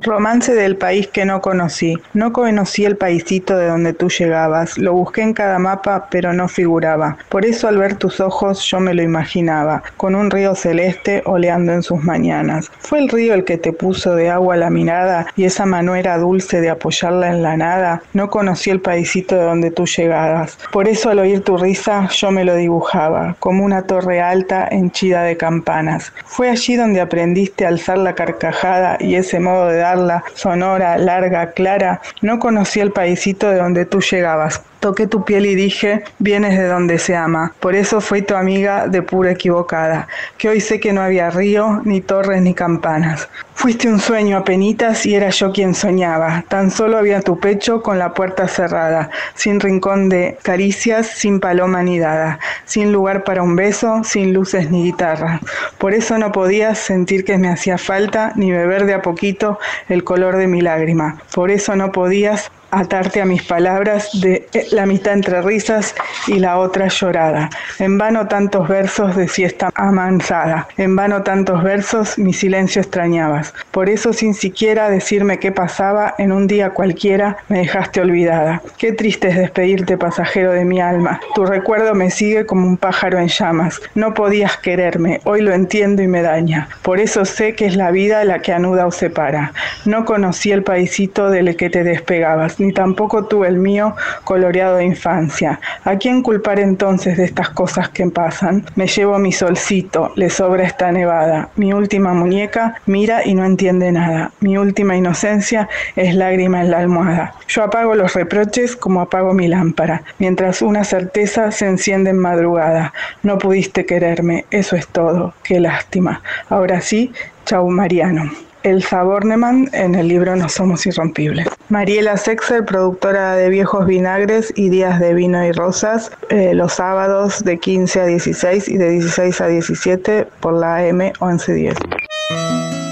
Romance del país que no conocí. No conocí el paisito de donde tú llegabas. Lo busqué en cada mapa, pero no figuraba. Por eso al ver tus ojos yo me lo imaginaba, con un río celeste oleando en sus mañanas. Fue el río el que te puso de agua la mirada y esa manera dulce de apoyarla en la nada. No conocí el paisito de donde tú llegabas. Por eso al oír tu risa yo me lo dibujaba, como una torre alta henchida de campanas. Fue allí donde aprendiste a alzar la carcajada y ese modo de dar sonora, larga, clara, no conocí el paisito de donde tú llegabas. Toqué tu piel y dije, vienes de donde se ama. Por eso fui tu amiga de pura equivocada, que hoy sé que no había río, ni torres, ni campanas. Fuiste un sueño a penitas y era yo quien soñaba. Tan solo había tu pecho con la puerta cerrada, sin rincón de caricias, sin paloma ni dada, sin lugar para un beso, sin luces ni guitarra. Por eso no podías sentir que me hacía falta ni beber de a poquito el color de mi lágrima. Por eso no podías atarte a mis palabras de eh, la mitad entre risas y la otra llorada. En vano tantos versos de fiesta amansada, en vano tantos versos mi silencio extrañabas. Por eso sin siquiera decirme qué pasaba, en un día cualquiera me dejaste olvidada. Qué triste es despedirte pasajero de mi alma. Tu recuerdo me sigue como un pájaro en llamas. No podías quererme, hoy lo entiendo y me daña. Por eso sé que es la vida la que anuda o separa. No conocí el paisito del que te despegabas ni tampoco tuve el mío coloreado de infancia. ¿A quién culpar entonces de estas cosas que pasan? Me llevo mi solcito, le sobra esta nevada. Mi última muñeca mira y no entiende nada. Mi última inocencia es lágrima en la almohada. Yo apago los reproches como apago mi lámpara, mientras una certeza se enciende en madrugada. No pudiste quererme, eso es todo. Qué lástima. Ahora sí, chau Mariano. Elsa Bornemann en el libro No Somos Irrompibles. Mariela Sexer, productora de Viejos Vinagres y Días de Vino y Rosas, eh, los sábados de 15 a 16 y de 16 a 17 por la AM 1110.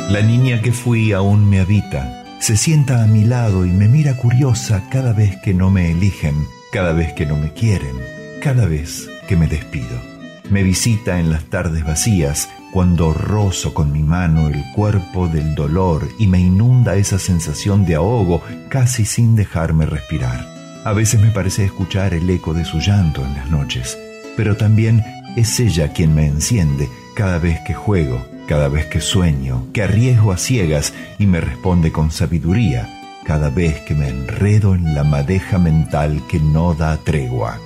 La niña que fui aún me habita, se sienta a mi lado y me mira curiosa cada vez que no me eligen, cada vez que no me quieren, cada vez que me despido. Me visita en las tardes vacías cuando rozo con mi mano el cuerpo del dolor y me inunda esa sensación de ahogo casi sin dejarme respirar. A veces me parece escuchar el eco de su llanto en las noches, pero también es ella quien me enciende cada vez que juego, cada vez que sueño, que arriesgo a ciegas y me responde con sabiduría, cada vez que me enredo en la madeja mental que no da tregua.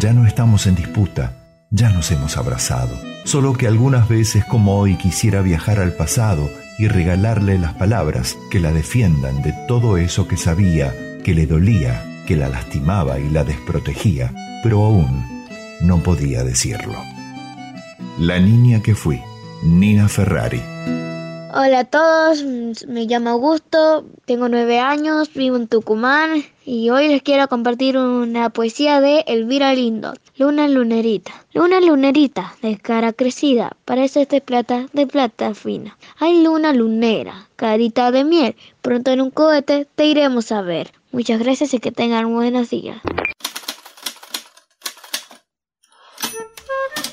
Ya no estamos en disputa, ya nos hemos abrazado solo que algunas veces como hoy quisiera viajar al pasado y regalarle las palabras que la defiendan de todo eso que sabía, que le dolía, que la lastimaba y la desprotegía, pero aún no podía decirlo. La niña que fui, Nina Ferrari. Hola a todos, me llamo Augusto, tengo nueve años, vivo en Tucumán y hoy les quiero compartir una poesía de Elvira Lindo, Luna Lunerita. Luna Lunerita, de cara crecida, parece de plata, de plata fina. Hay luna lunera, carita de miel, pronto en un cohete te iremos a ver. Muchas gracias y que tengan buenos días.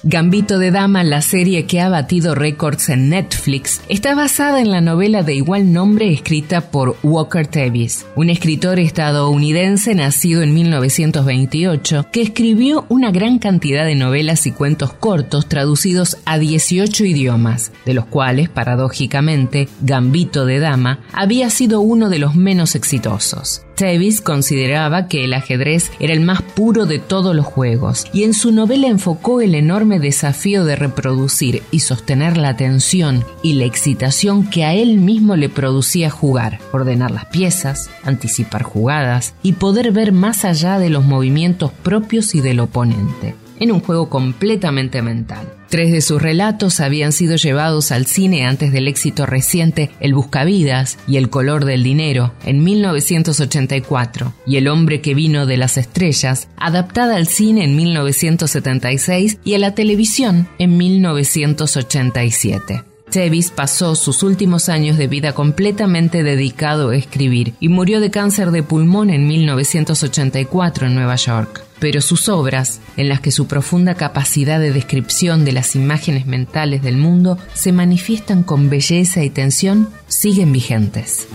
Gambito de Dama, la serie que ha batido récords en Netflix, está basada en la novela de igual nombre escrita por Walker Tevis, un escritor estadounidense nacido en 1928 que escribió una gran cantidad de novelas y cuentos cortos traducidos a 18 idiomas, de los cuales, paradójicamente, Gambito de Dama había sido uno de los menos exitosos. Davis consideraba que el ajedrez era el más puro de todos los juegos y en su novela enfocó el enorme desafío de reproducir y sostener la atención y la excitación que a él mismo le producía jugar, ordenar las piezas, anticipar jugadas y poder ver más allá de los movimientos propios y del oponente, en un juego completamente mental. Tres de sus relatos habían sido llevados al cine antes del éxito reciente El Buscavidas y El color del dinero en 1984 y El hombre que vino de las estrellas, adaptada al cine en 1976 y a la televisión en 1987. Tevis pasó sus últimos años de vida completamente dedicado a escribir y murió de cáncer de pulmón en 1984 en Nueva York. Pero sus obras, en las que su profunda capacidad de descripción de las imágenes mentales del mundo se manifiestan con belleza y tensión, siguen vigentes.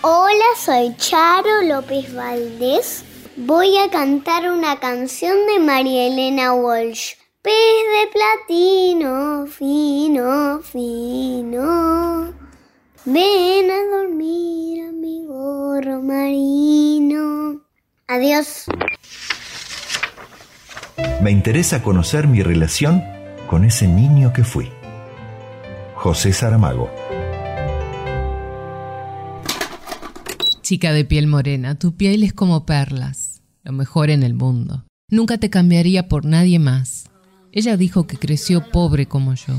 Hola, soy Charo López Valdés. Voy a cantar una canción de María Elena Walsh. Pez de platino, fino, fino. Ven a dormir a mi marino. Adiós. Me interesa conocer mi relación con ese niño que fui. José Saramago. Chica de piel morena, tu piel es como perlas, lo mejor en el mundo. Nunca te cambiaría por nadie más. Ella dijo que creció pobre como yo.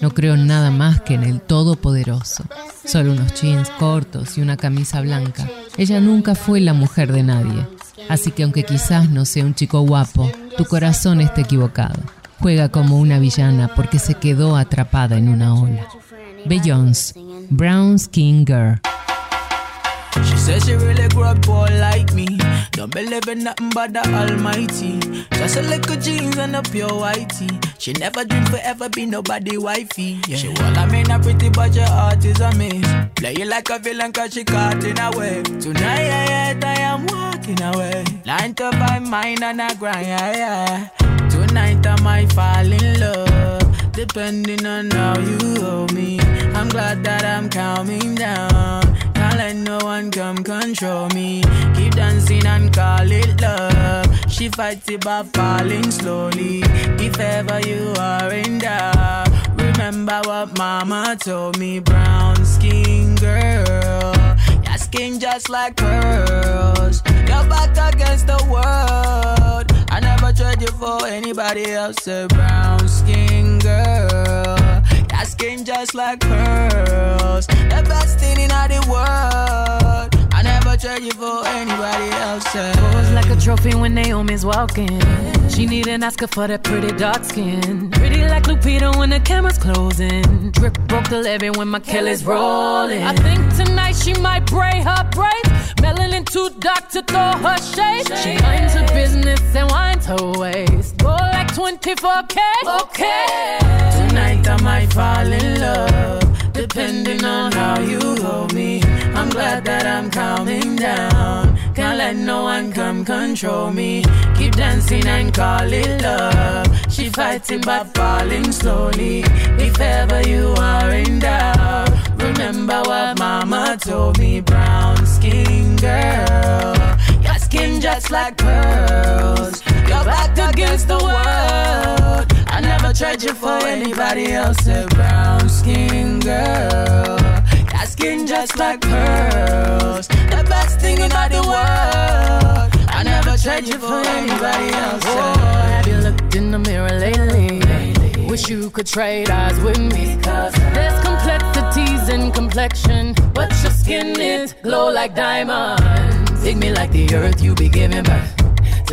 No creo nada más que en el Todopoderoso. Solo unos jeans cortos y una camisa blanca. Ella nunca fue la mujer de nadie. Así que aunque quizás no sea un chico guapo, tu corazón está equivocado. Juega como una villana porque se quedó atrapada en una ola. Beyoncé, Brown Skin Girl. She says she really grew up poor like me. Don't believe in nothing but the Almighty. Just a little jeans and a pure whitey. She never dreamed forever be nobody wifey. Yeah. She well, I mean, a pretty, but your heart is a miss. Play you like a villain cause she caught in a way. Tonight, yeah, I am walking away. Nine to five, mine and I grind, yeah, yeah. Tonight I might fall in love, depending on how you hold me. I'm glad that I'm calming down. Can't let no one come control me. Keep dancing and call it love. She fights it by falling slowly. If ever you are in doubt, remember what mama told me. Brown skin girl, your skin just like pearls. Your back against the world. Trade you for anybody else. A brown skin girl. Your skin just like pearls. The best thing in the world. Never trade you for anybody else. Pose like a trophy when Naomi's walking. She need an Oscar for that pretty dark skin. Pretty like Lupita when the camera's closing. Drip broke the levee when my Kelly's rolling. I think tonight she might braid her braids. Melanin too dark to throw her shade. She minds her business and winds her waist. Go like 24K. Okay. Tonight I might fall in love, depending on how you hold me. I'm glad that I'm calming down. Can't let no one come control me. Keep dancing and call it love. She fighting but falling slowly. If ever you are in doubt, remember what mama told me. Brown skin girl, your skin just like pearls. You're back against the world. I never tried you for anybody else. A brown skin girl. Your skin just like pearls. The best thing in all the world. I never tried you for anybody else. Oh, have you looked in the mirror lately? Wish you could trade eyes with me. Cause there's complexities in complexion, but your skin is glow like diamonds. Dig me like the earth you be giving birth.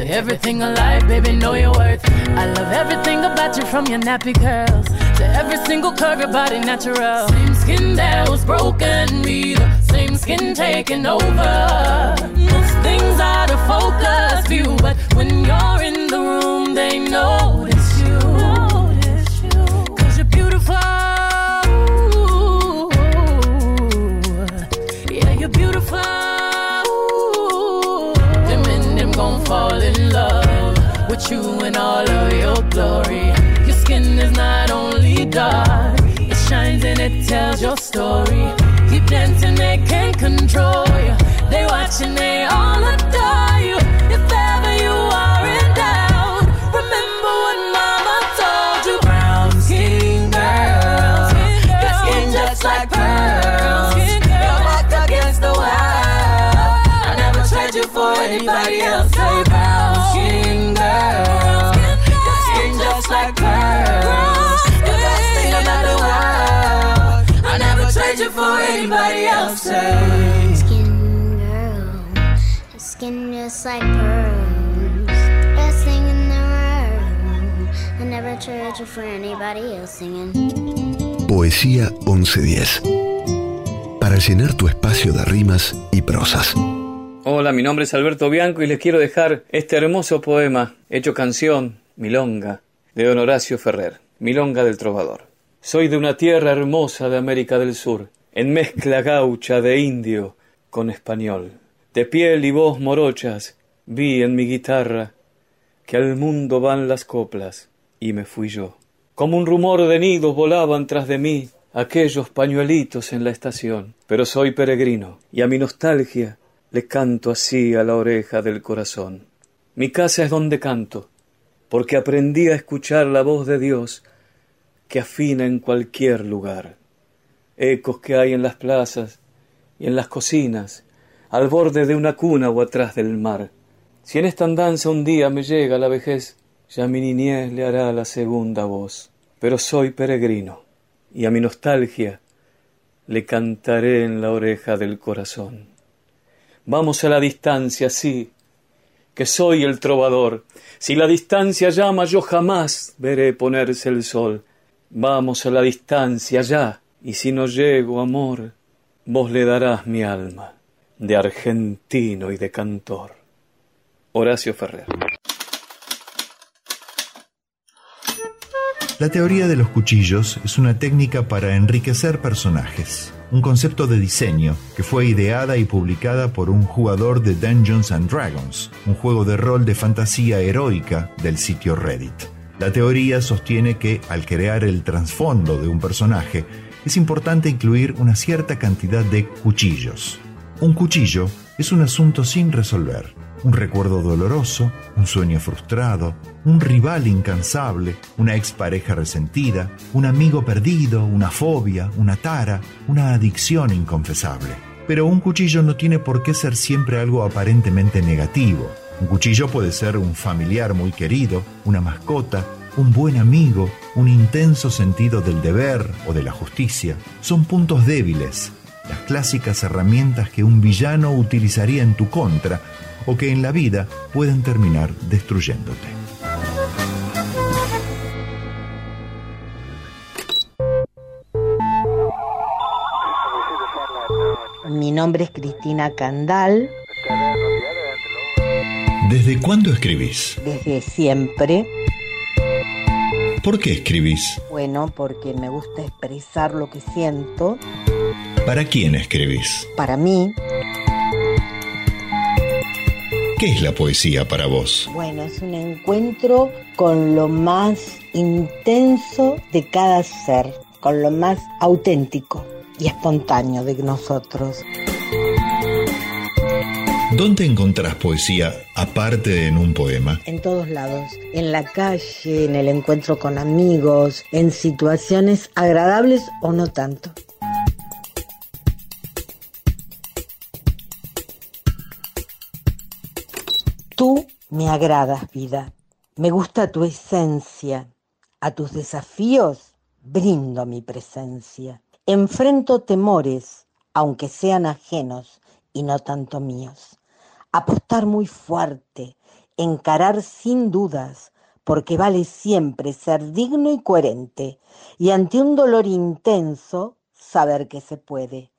To everything alive, baby, know your worth. I love everything about you from your nappy curls to every single curve, your body natural. Same skin that was broken, me the same skin taking over. Most things out of focus view, but when you're in the room, they notice you in all of your glory. Your skin is not only dark, it shines and it tells your story. Keep dancing, they can't control you. They watching, they all adore you. Say. Skin girl, your skin just like pearls. Best thing in the world. I never never church for anybody else singing. Poesía 1110. Para llenar tu espacio de rimas y prosas. Hola, mi nombre es Alberto Bianco y les quiero dejar este hermoso poema hecho canción, Milonga, de don Horacio Ferrer, Milonga del Trovador. Soy de una tierra hermosa de América del Sur, en mezcla gaucha de indio con español. De piel y voz morochas vi en mi guitarra que al mundo van las coplas y me fui yo. Como un rumor de nidos volaban tras de mí aquellos pañuelitos en la estación, pero soy peregrino y a mi nostalgia le canto así a la oreja del corazón. Mi casa es donde canto, porque aprendí a escuchar la voz de Dios que afina en cualquier lugar. Ecos que hay en las plazas y en las cocinas, al borde de una cuna o atrás del mar. Si en esta andanza un día me llega la vejez, ya mi niñez le hará la segunda voz. Pero soy peregrino, y a mi nostalgia le cantaré en la oreja del corazón. Vamos a la distancia, sí, que soy el trovador. Si la distancia llama, yo jamás veré ponerse el sol. Vamos a la distancia ya, y si no llego, amor, vos le darás mi alma, de argentino y de cantor. Horacio Ferrer. La teoría de los cuchillos es una técnica para enriquecer personajes, un concepto de diseño que fue ideada y publicada por un jugador de Dungeons and Dragons, un juego de rol de fantasía heroica del sitio Reddit. La teoría sostiene que al crear el trasfondo de un personaje, es importante incluir una cierta cantidad de cuchillos. Un cuchillo es un asunto sin resolver, un recuerdo doloroso, un sueño frustrado, un rival incansable, una expareja resentida, un amigo perdido, una fobia, una tara, una adicción inconfesable. Pero un cuchillo no tiene por qué ser siempre algo aparentemente negativo. Un cuchillo puede ser un familiar muy querido, una mascota, un buen amigo, un intenso sentido del deber o de la justicia. Son puntos débiles, las clásicas herramientas que un villano utilizaría en tu contra o que en la vida pueden terminar destruyéndote. Mi nombre es Cristina Candal. ¿Desde cuándo escribís? Desde siempre. ¿Por qué escribís? Bueno, porque me gusta expresar lo que siento. ¿Para quién escribís? Para mí. ¿Qué es la poesía para vos? Bueno, es un encuentro con lo más intenso de cada ser, con lo más auténtico y espontáneo de nosotros. ¿Dónde encontrás poesía aparte de en un poema? En todos lados, en la calle, en el encuentro con amigos, en situaciones agradables o no tanto. Tú me agradas, vida. Me gusta tu esencia. A tus desafíos brindo mi presencia. Enfrento temores, aunque sean ajenos y no tanto míos. Apostar muy fuerte, encarar sin dudas, porque vale siempre ser digno y coherente, y ante un dolor intenso, saber que se puede.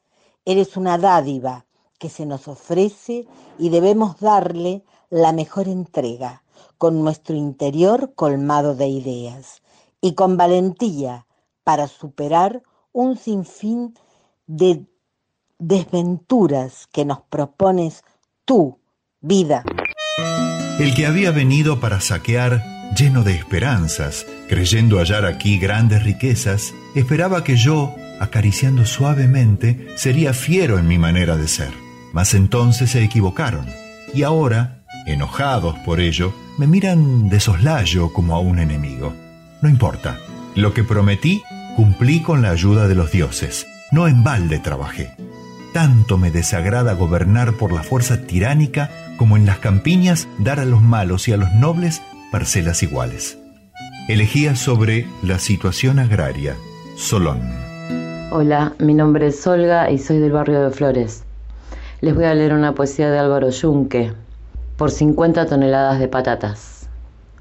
Eres una dádiva que se nos ofrece y debemos darle la mejor entrega, con nuestro interior colmado de ideas y con valentía para superar un sinfín de desventuras que nos propones tú, vida. El que había venido para saquear, lleno de esperanzas, creyendo hallar aquí grandes riquezas, esperaba que yo, acariciando suavemente, sería fiero en mi manera de ser. Mas entonces se equivocaron, y ahora, enojados por ello, me miran de soslayo como a un enemigo. No importa, lo que prometí, cumplí con la ayuda de los dioses, no en balde trabajé. Tanto me desagrada gobernar por la fuerza tiránica como en las campiñas dar a los malos y a los nobles parcelas iguales. Elegía sobre la situación agraria, Solón. Hola, mi nombre es Olga y soy del barrio de Flores. Les voy a leer una poesía de Álvaro Yunque, por 50 toneladas de patatas.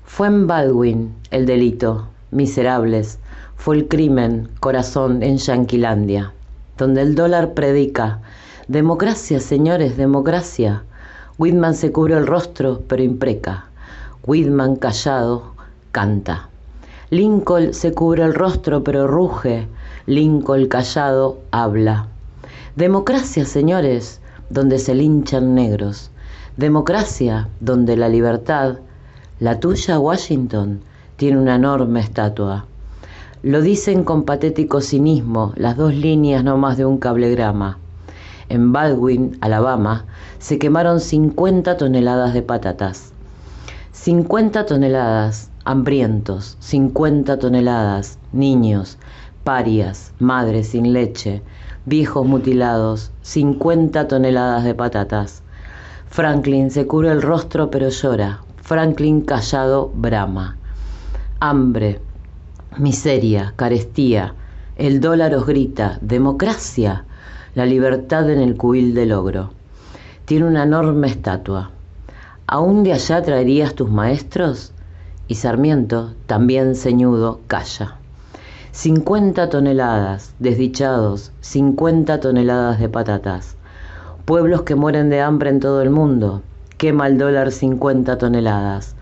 Fue en Baldwin el delito, miserables, fue el crimen, corazón, en Yanquilandia, donde el dólar predica, democracia, señores, democracia. Whitman se cubre el rostro, pero impreca. Whitman callado, canta. Lincoln se cubre el rostro, pero ruge. Lincoln callado, habla. Democracia, señores, donde se linchan negros. Democracia, donde la libertad, la tuya, Washington, tiene una enorme estatua. Lo dicen con patético cinismo las dos líneas no más de un cablegrama. En Baldwin, Alabama, se quemaron 50 toneladas de patatas. 50 toneladas, hambrientos, 50 toneladas, niños, parias, madres sin leche, viejos mutilados, 50 toneladas de patatas. Franklin se cubre el rostro pero llora. Franklin callado brama. Hambre, miseria, carestía. El dólar os grita, democracia, la libertad en el cubil del logro. Tiene una enorme estatua. ¿Aún de allá traerías tus maestros? Y Sarmiento, también ceñudo, calla. Cincuenta toneladas, desdichados, cincuenta toneladas de patatas. Pueblos que mueren de hambre en todo el mundo. Quema el dólar cincuenta toneladas.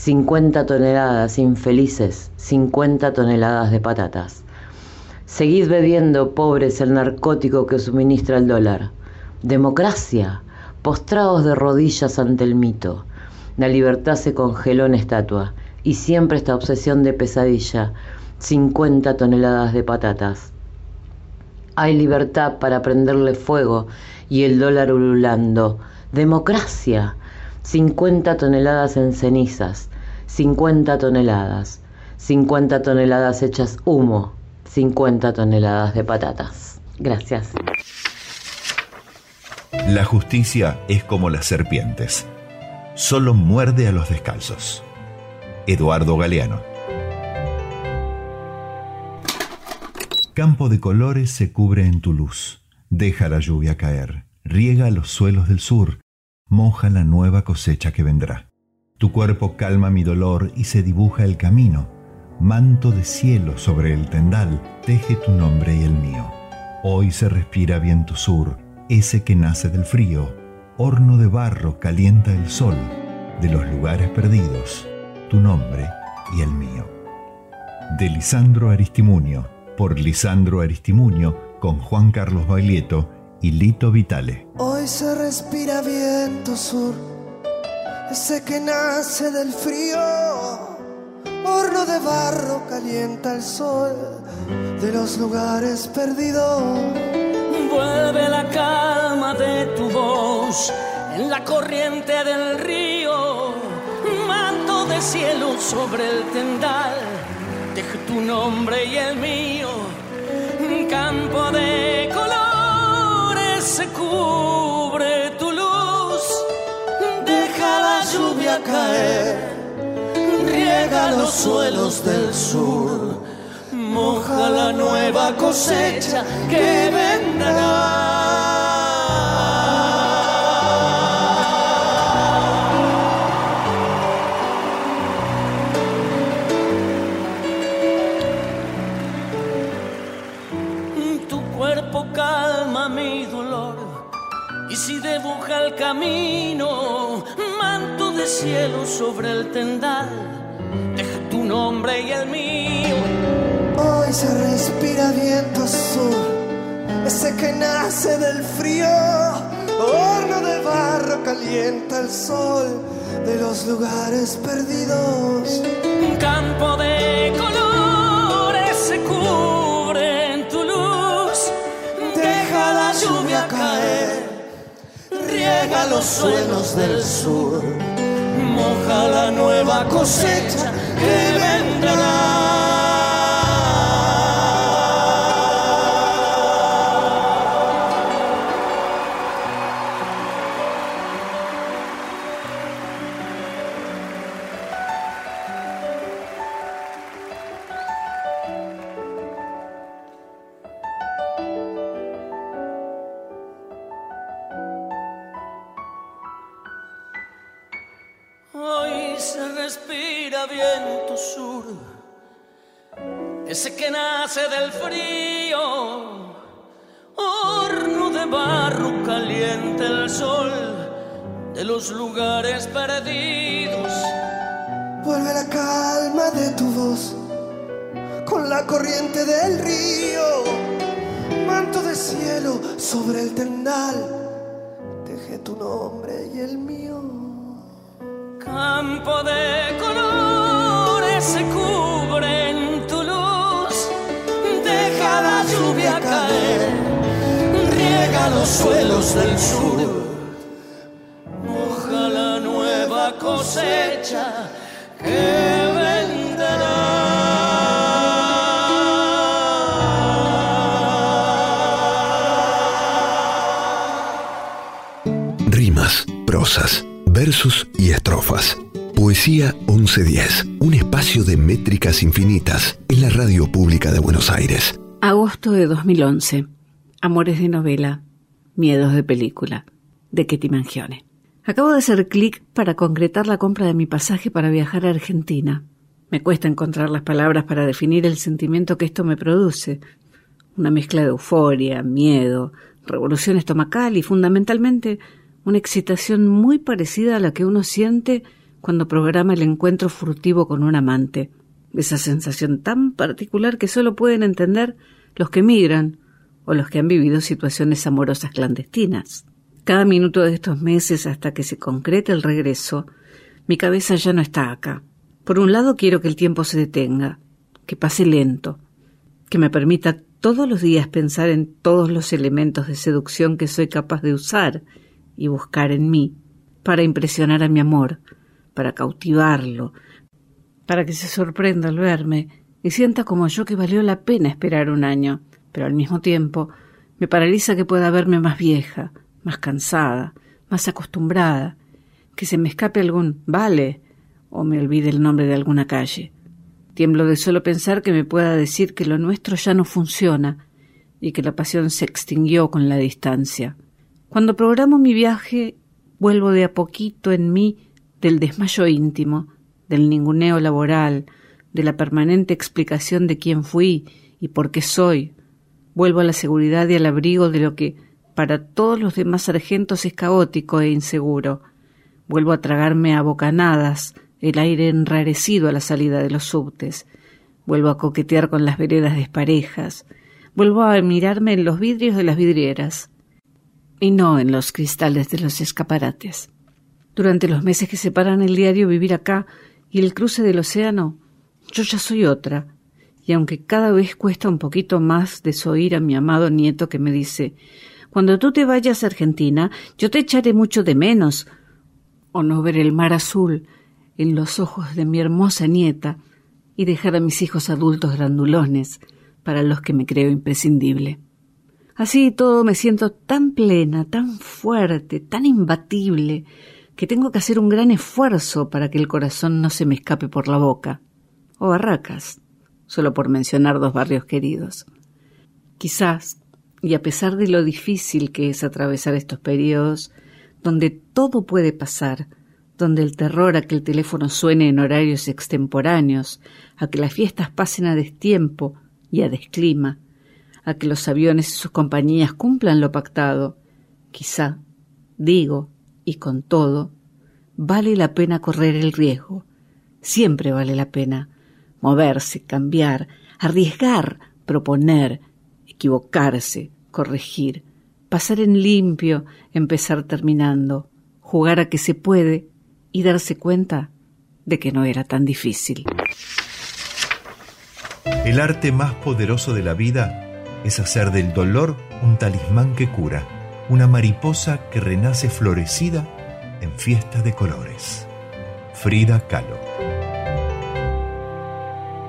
50 toneladas infelices, 50 toneladas de patatas. Seguid bebiendo, pobres, el narcótico que suministra el dólar. Democracia, postrados de rodillas ante el mito. La libertad se congeló en estatua y siempre esta obsesión de pesadilla, 50 toneladas de patatas. Hay libertad para prenderle fuego y el dólar ululando. Democracia, 50 toneladas en cenizas, 50 toneladas, 50 toneladas hechas humo, 50 toneladas de patatas. Gracias. La justicia es como las serpientes. Solo muerde a los descalzos. Eduardo Galeano. Campo de colores se cubre en tu luz. Deja la lluvia caer. Riega los suelos del sur. Moja la nueva cosecha que vendrá. Tu cuerpo calma mi dolor y se dibuja el camino. Manto de cielo sobre el tendal teje tu nombre y el mío. Hoy se respira viento sur, ese que nace del frío. Horno de barro calienta el sol de los lugares perdidos, tu nombre y el mío. De Lisandro Aristimunio, por Lisandro Aristimunio, con Juan Carlos Baglietto y Lito Vitale. Hoy se respira viento sur, ese que nace del frío. Horno de barro calienta el sol de los lugares perdidos. Vuelve la calma de tu voz en la corriente del río. Manto de cielo sobre el tendal, deja tu nombre y el mío. Campo de colores se cubre tu luz. Deja la lluvia caer, riega los suelos del sur. Moja la nueva cosecha que vendrá. Camino, manto de cielo sobre el tendal, nombre y el mío. Hoy se respira viento sur, ese que nace del frío. Horno de barro calienta el sol de los lugares perdidos. Un campo de colores se cubre en tu luz. Deja la lluvia caer, riega los suelos del sur. Moja la nueva cosecha que vendrá. Que nace del frío, horno de barro caliente el sol de los lugares perdidos. Vuelve la calma de tu voz con la corriente del río, manto de cielo sobre el tendal, deje tu nombre y el mío. Campo de colores se cubre riega los suelos del sur, moja la nueva cosecha que Rimas, prosas, versos y estrofas. Poesía 1110, un espacio de métricas infinitas en la radio pública de Buenos Aires. Agosto de 2011. Amores de novela, miedos de película, de Ketty Mangione. Acabo de hacer clic para concretar la compra de mi pasaje para viajar a Argentina. Me cuesta encontrar las palabras para definir el sentimiento que esto me produce. Una mezcla de euforia, miedo, revolución estomacal y fundamentalmente una excitación muy parecida a la que uno siente cuando programa el encuentro furtivo con un amante. Esa sensación tan particular que solo pueden entender los que migran o los que han vivido situaciones amorosas clandestinas. Cada minuto de estos meses hasta que se concrete el regreso, mi cabeza ya no está acá. Por un lado quiero que el tiempo se detenga, que pase lento, que me permita todos los días pensar en todos los elementos de seducción que soy capaz de usar y buscar en mí para impresionar a mi amor, para cautivarlo, para que se sorprenda al verme y sienta como yo que valió la pena esperar un año, pero al mismo tiempo me paraliza que pueda verme más vieja, más cansada, más acostumbrada, que se me escape algún vale o me olvide el nombre de alguna calle. Tiemblo de solo pensar que me pueda decir que lo nuestro ya no funciona y que la pasión se extinguió con la distancia. Cuando programo mi viaje, vuelvo de a poquito en mí del desmayo íntimo, del ninguneo laboral, de la permanente explicación de quién fui y por qué soy. Vuelvo a la seguridad y al abrigo de lo que para todos los demás sargentos es caótico e inseguro. Vuelvo a tragarme a bocanadas el aire enrarecido a la salida de los subtes. Vuelvo a coquetear con las veredas desparejas. Vuelvo a mirarme en los vidrios de las vidrieras y no en los cristales de los escaparates. Durante los meses que separan el diario Vivir acá y el cruce del océano, yo ya soy otra, y aunque cada vez cuesta un poquito más desoír a mi amado nieto que me dice Cuando tú te vayas a Argentina, yo te echaré mucho de menos, o no ver el mar azul en los ojos de mi hermosa nieta y dejar a mis hijos adultos grandulones para los que me creo imprescindible. Así y todo me siento tan plena, tan fuerte, tan imbatible, que tengo que hacer un gran esfuerzo para que el corazón no se me escape por la boca. O Barracas, solo por mencionar dos barrios queridos. Quizás, y a pesar de lo difícil que es atravesar estos periodos, donde todo puede pasar, donde el terror a que el teléfono suene en horarios extemporáneos, a que las fiestas pasen a destiempo y a desclima, a que los aviones y sus compañías cumplan lo pactado. Quizá, digo, y con todo, vale la pena correr el riesgo. Siempre vale la pena moverse, cambiar, arriesgar, proponer, equivocarse, corregir, pasar en limpio, empezar terminando, jugar a que se puede y darse cuenta de que no era tan difícil. El arte más poderoso de la vida es hacer del dolor un talismán que cura, una mariposa que renace florecida en fiesta de colores. Frida Kahlo.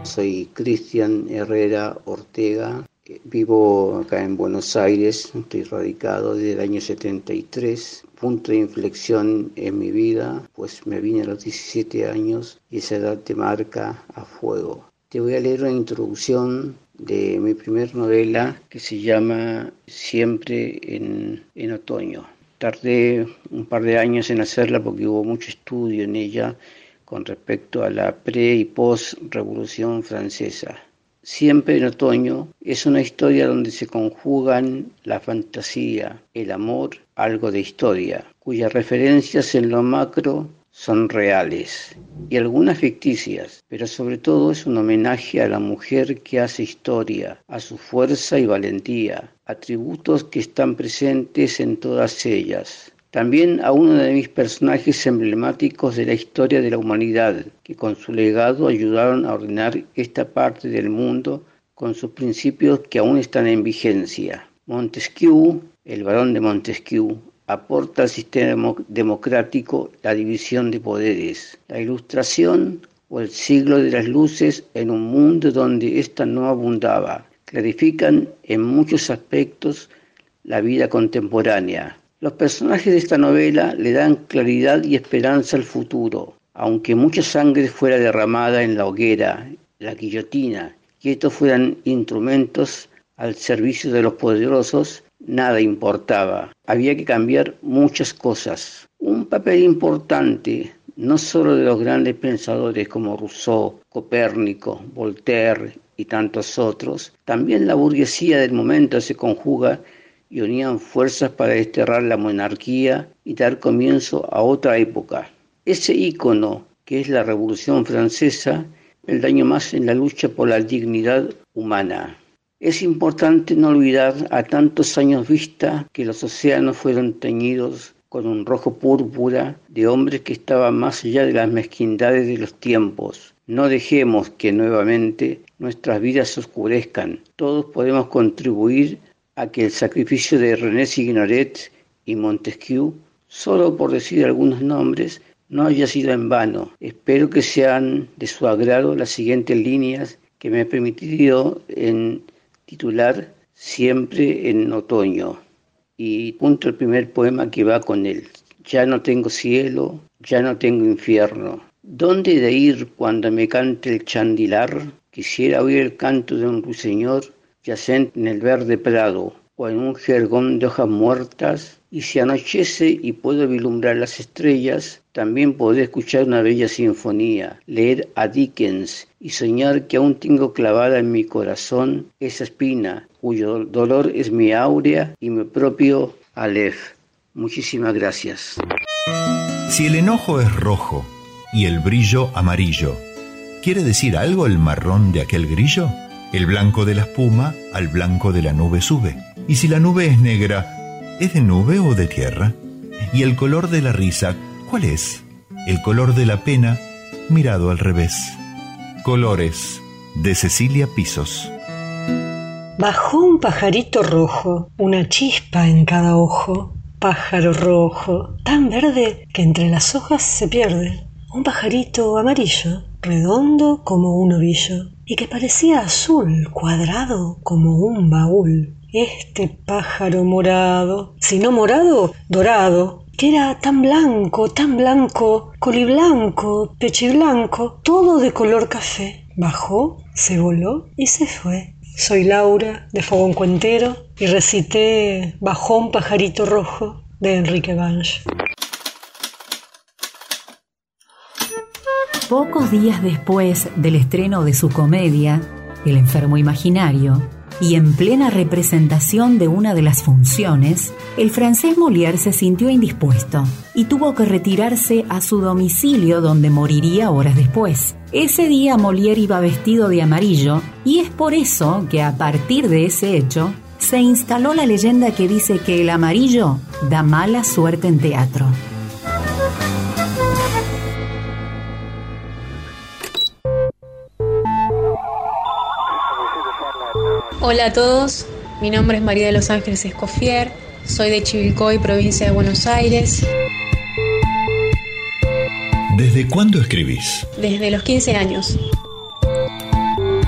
Soy Cristian Herrera Ortega, vivo acá en Buenos Aires, estoy radicado desde el año 73, punto de inflexión en mi vida, pues me vine a los 17 años y esa edad te marca a fuego. Te voy a leer una introducción de mi primer novela que se llama Siempre en, en otoño. Tardé un par de años en hacerla porque hubo mucho estudio en ella con respecto a la pre y post revolución francesa. Siempre en otoño es una historia donde se conjugan la fantasía, el amor, algo de historia, cuyas referencias en lo macro son reales y algunas ficticias, pero sobre todo es un homenaje a la mujer que hace historia, a su fuerza y valentía, atributos que están presentes en todas ellas. También a uno de mis personajes emblemáticos de la historia de la humanidad, que con su legado ayudaron a ordenar esta parte del mundo con sus principios que aún están en vigencia. Montesquieu, el barón de Montesquieu, aporta al sistema democrático la división de poderes, la ilustración o el siglo de las luces en un mundo donde ésta no abundaba. Clarifican en muchos aspectos la vida contemporánea. Los personajes de esta novela le dan claridad y esperanza al futuro, aunque mucha sangre fuera derramada en la hoguera, la guillotina, y estos fueran instrumentos al servicio de los poderosos, nada importaba. Había que cambiar muchas cosas. Un papel importante, no solo de los grandes pensadores como Rousseau, Copérnico, Voltaire y tantos otros, también la burguesía del momento se conjuga y unían fuerzas para desterrar la monarquía y dar comienzo a otra época. Ese ícono que es la Revolución Francesa, el daño más en la lucha por la dignidad humana. Es importante no olvidar a tantos años vista que los océanos fueron teñidos con un rojo púrpura de hombres que estaban más allá de las mezquindades de los tiempos. No dejemos que nuevamente nuestras vidas se oscurezcan. Todos podemos contribuir a que el sacrificio de René Signoret y Montesquieu, solo por decir algunos nombres, no haya sido en vano. Espero que sean de su agrado las siguientes líneas que me he permitido en titular Siempre en otoño. Y punto el primer poema que va con él. Ya no tengo cielo, ya no tengo infierno. ¿Dónde de ir cuando me cante el chandilar? Quisiera oír el canto de un ruiseñor yacente en el verde prado o en un jergón de hojas muertas y si anochece y puedo vislumbrar las estrellas, también podré escuchar una bella sinfonía, leer a Dickens y soñar que aún tengo clavada en mi corazón esa espina cuyo dolor es mi áurea y mi propio Aleph. Muchísimas gracias. Si el enojo es rojo y el brillo amarillo, ¿quiere decir algo el marrón de aquel grillo? El blanco de la espuma al blanco de la nube sube. Y si la nube es negra, ¿Es de nube o de tierra? ¿Y el color de la risa cuál es? El color de la pena mirado al revés. Colores de Cecilia Pisos. Bajó un pajarito rojo, una chispa en cada ojo. Pájaro rojo, tan verde que entre las hojas se pierde. Un pajarito amarillo, redondo como un ovillo, y que parecía azul, cuadrado como un baúl este pájaro morado, si no morado, dorado, que era tan blanco, tan blanco, coliblanco, pechiblanco, todo de color café. Bajó, se voló y se fue. Soy Laura de Fogón Cuentero y recité Bajó un pajarito rojo de Enrique Banch. Pocos días después del estreno de su comedia, El enfermo imaginario, y en plena representación de una de las funciones, el francés Molière se sintió indispuesto y tuvo que retirarse a su domicilio donde moriría horas después. Ese día Molière iba vestido de amarillo y es por eso que a partir de ese hecho se instaló la leyenda que dice que el amarillo da mala suerte en teatro. Hola a todos, mi nombre es María de los Ángeles Escofier, soy de Chivilcoy, provincia de Buenos Aires. ¿Desde cuándo escribís? Desde los 15 años.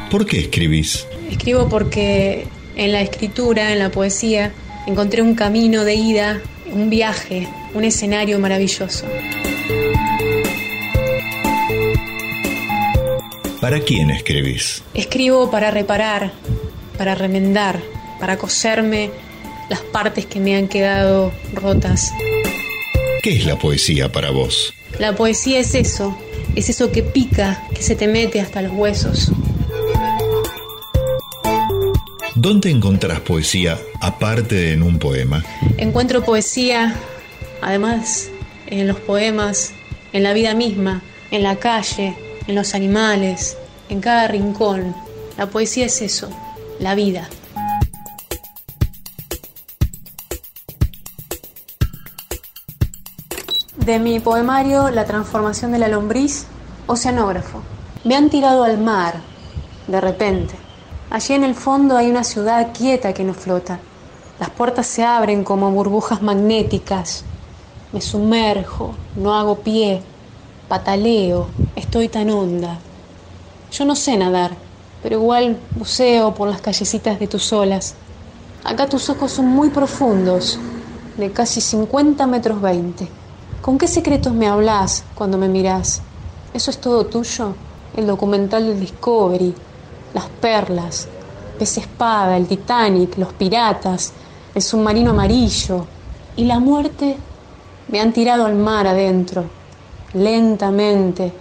¿Por qué escribís? Escribo porque en la escritura, en la poesía, encontré un camino de ida, un viaje, un escenario maravilloso. ¿Para quién escribís? Escribo para reparar, para remendar, para coserme las partes que me han quedado rotas. ¿Qué es la poesía para vos? La poesía es eso, es eso que pica, que se te mete hasta los huesos. ¿Dónde encontrás poesía aparte de en un poema? Encuentro poesía, además, en los poemas, en la vida misma, en la calle, en los animales, en cada rincón. La poesía es eso, la vida. De mi poemario La transformación de la lombriz, oceanógrafo. Me han tirado al mar, de repente. Allí en el fondo hay una ciudad quieta que no flota. Las puertas se abren como burbujas magnéticas. Me sumerjo, no hago pie, pataleo, estoy tan honda. Yo no sé nadar, pero igual buceo por las callecitas de tus olas. Acá tus ojos son muy profundos, de casi 50 metros 20. ¿Con qué secretos me hablas cuando me mirás? ¿Eso es todo tuyo? El documental del Discovery, las perlas, pez espada, el Titanic, los piratas, el submarino amarillo y la muerte me han tirado al mar adentro, lentamente,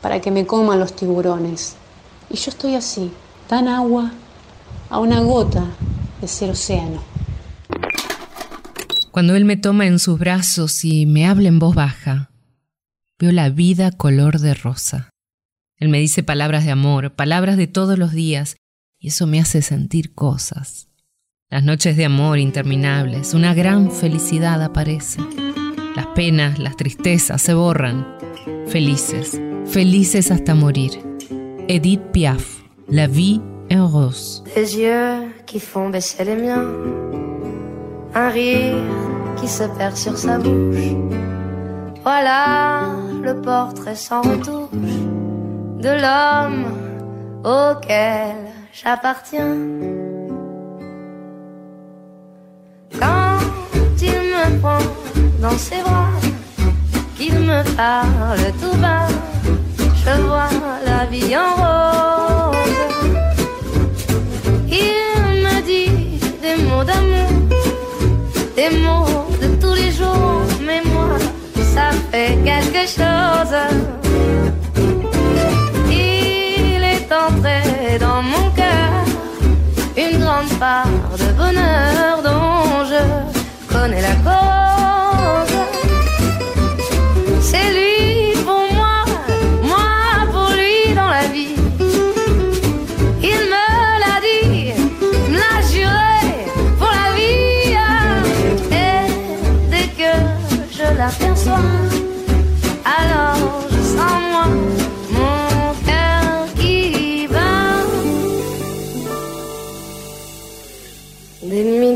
para que me coman los tiburones. Y yo estoy así, tan agua, a una gota de ser océano. Cuando él me toma en sus brazos y me habla en voz baja, veo la vida color de rosa. Él me dice palabras de amor, palabras de todos los días, y eso me hace sentir cosas. Las noches de amor interminables, una gran felicidad aparece. Las penas, las tristezas se borran. Felices, felices hasta morir. Edith Piaf, La vie en rose. Des yeux qui font baisser les miens, un rire qui se perd sur sa bouche. Voilà le portrait sans retouche de l'homme auquel j'appartiens. Quand il me prend dans ses bras, qu'il me parle tout bas, je vois la vie en rose. Il me dit des mots d'amour, des mots de tous les jours, mais moi, ça fait quelque chose. Il est entré dans mon cœur une grande part de bonheur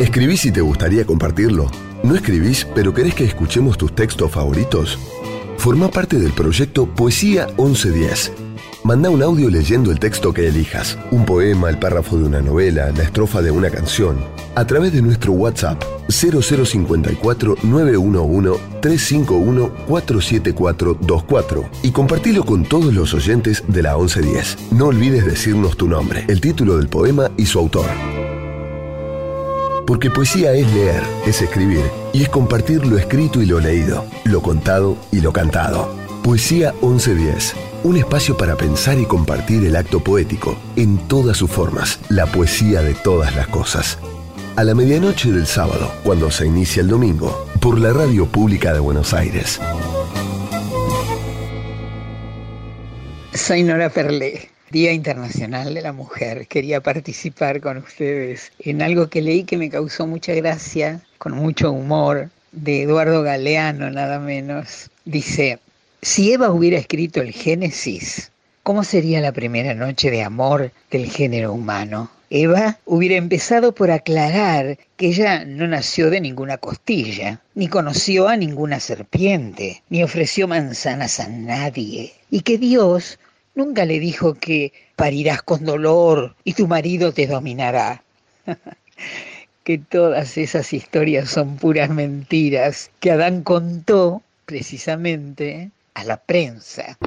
¿Escribís y te gustaría compartirlo? ¿No escribís pero querés que escuchemos tus textos favoritos? Forma parte del proyecto Poesía 1110. Manda un audio leyendo el texto que elijas, un poema, el párrafo de una novela, la estrofa de una canción, a través de nuestro WhatsApp 0054 911 351 47424 y compartilo con todos los oyentes de la 1110. No olvides decirnos tu nombre, el título del poema y su autor. Porque poesía es leer, es escribir y es compartir lo escrito y lo leído, lo contado y lo cantado. Poesía 1110, un espacio para pensar y compartir el acto poético en todas sus formas, la poesía de todas las cosas. A la medianoche del sábado, cuando se inicia el domingo, por la Radio Pública de Buenos Aires. Soy Nora Perlé. Día Internacional de la Mujer. Quería participar con ustedes en algo que leí que me causó mucha gracia, con mucho humor, de Eduardo Galeano, nada menos. Dice, si Eva hubiera escrito el Génesis, ¿cómo sería la primera noche de amor del género humano? Eva hubiera empezado por aclarar que ella no nació de ninguna costilla, ni conoció a ninguna serpiente, ni ofreció manzanas a nadie, y que Dios nunca le dijo que parirás con dolor y tu marido te dominará. que todas esas historias son puras mentiras que Adán contó precisamente a la prensa.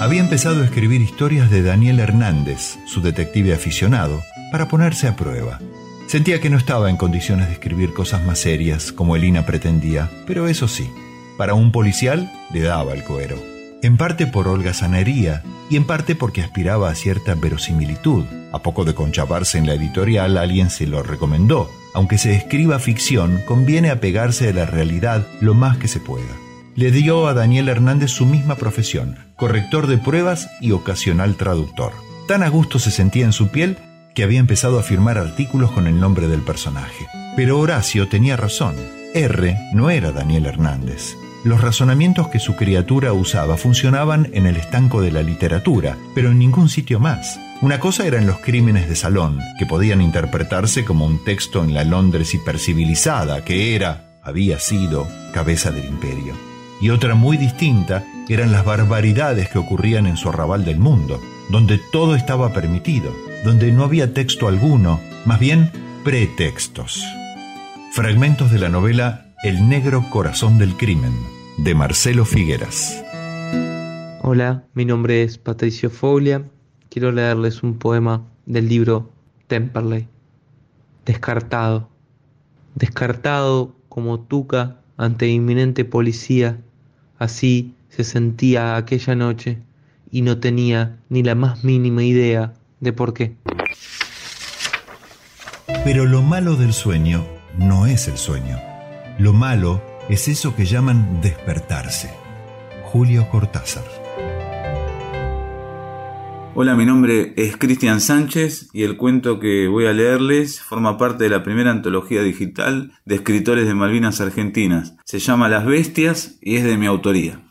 Había empezado a escribir historias de Daniel Hernández, su detective aficionado, para ponerse a prueba. Sentía que no estaba en condiciones de escribir cosas más serias como Elina pretendía, pero eso sí, para un policial le daba el cuero en parte por holgazanería y en parte porque aspiraba a cierta verosimilitud. A poco de conchavarse en la editorial, alguien se lo recomendó. Aunque se escriba ficción, conviene apegarse a la realidad lo más que se pueda. Le dio a Daniel Hernández su misma profesión, corrector de pruebas y ocasional traductor. Tan a gusto se sentía en su piel que había empezado a firmar artículos con el nombre del personaje. Pero Horacio tenía razón. R no era Daniel Hernández. Los razonamientos que su criatura usaba funcionaban en el estanco de la literatura, pero en ningún sitio más. Una cosa eran los crímenes de salón, que podían interpretarse como un texto en la Londres hipercivilizada, que era, había sido, cabeza del imperio. Y otra muy distinta eran las barbaridades que ocurrían en su arrabal del mundo, donde todo estaba permitido, donde no había texto alguno, más bien pretextos. Fragmentos de la novela el negro corazón del crimen, de Marcelo Figueras. Hola, mi nombre es Patricio Foglia. Quiero leerles un poema del libro Temperley. Descartado. Descartado como tuca ante inminente policía. Así se sentía aquella noche y no tenía ni la más mínima idea de por qué. Pero lo malo del sueño no es el sueño lo malo es eso que llaman despertarse. Julio Cortázar. Hola, mi nombre es Cristian Sánchez y el cuento que voy a leerles forma parte de la primera antología digital de escritores de Malvinas Argentinas. Se llama Las Bestias y es de mi autoría.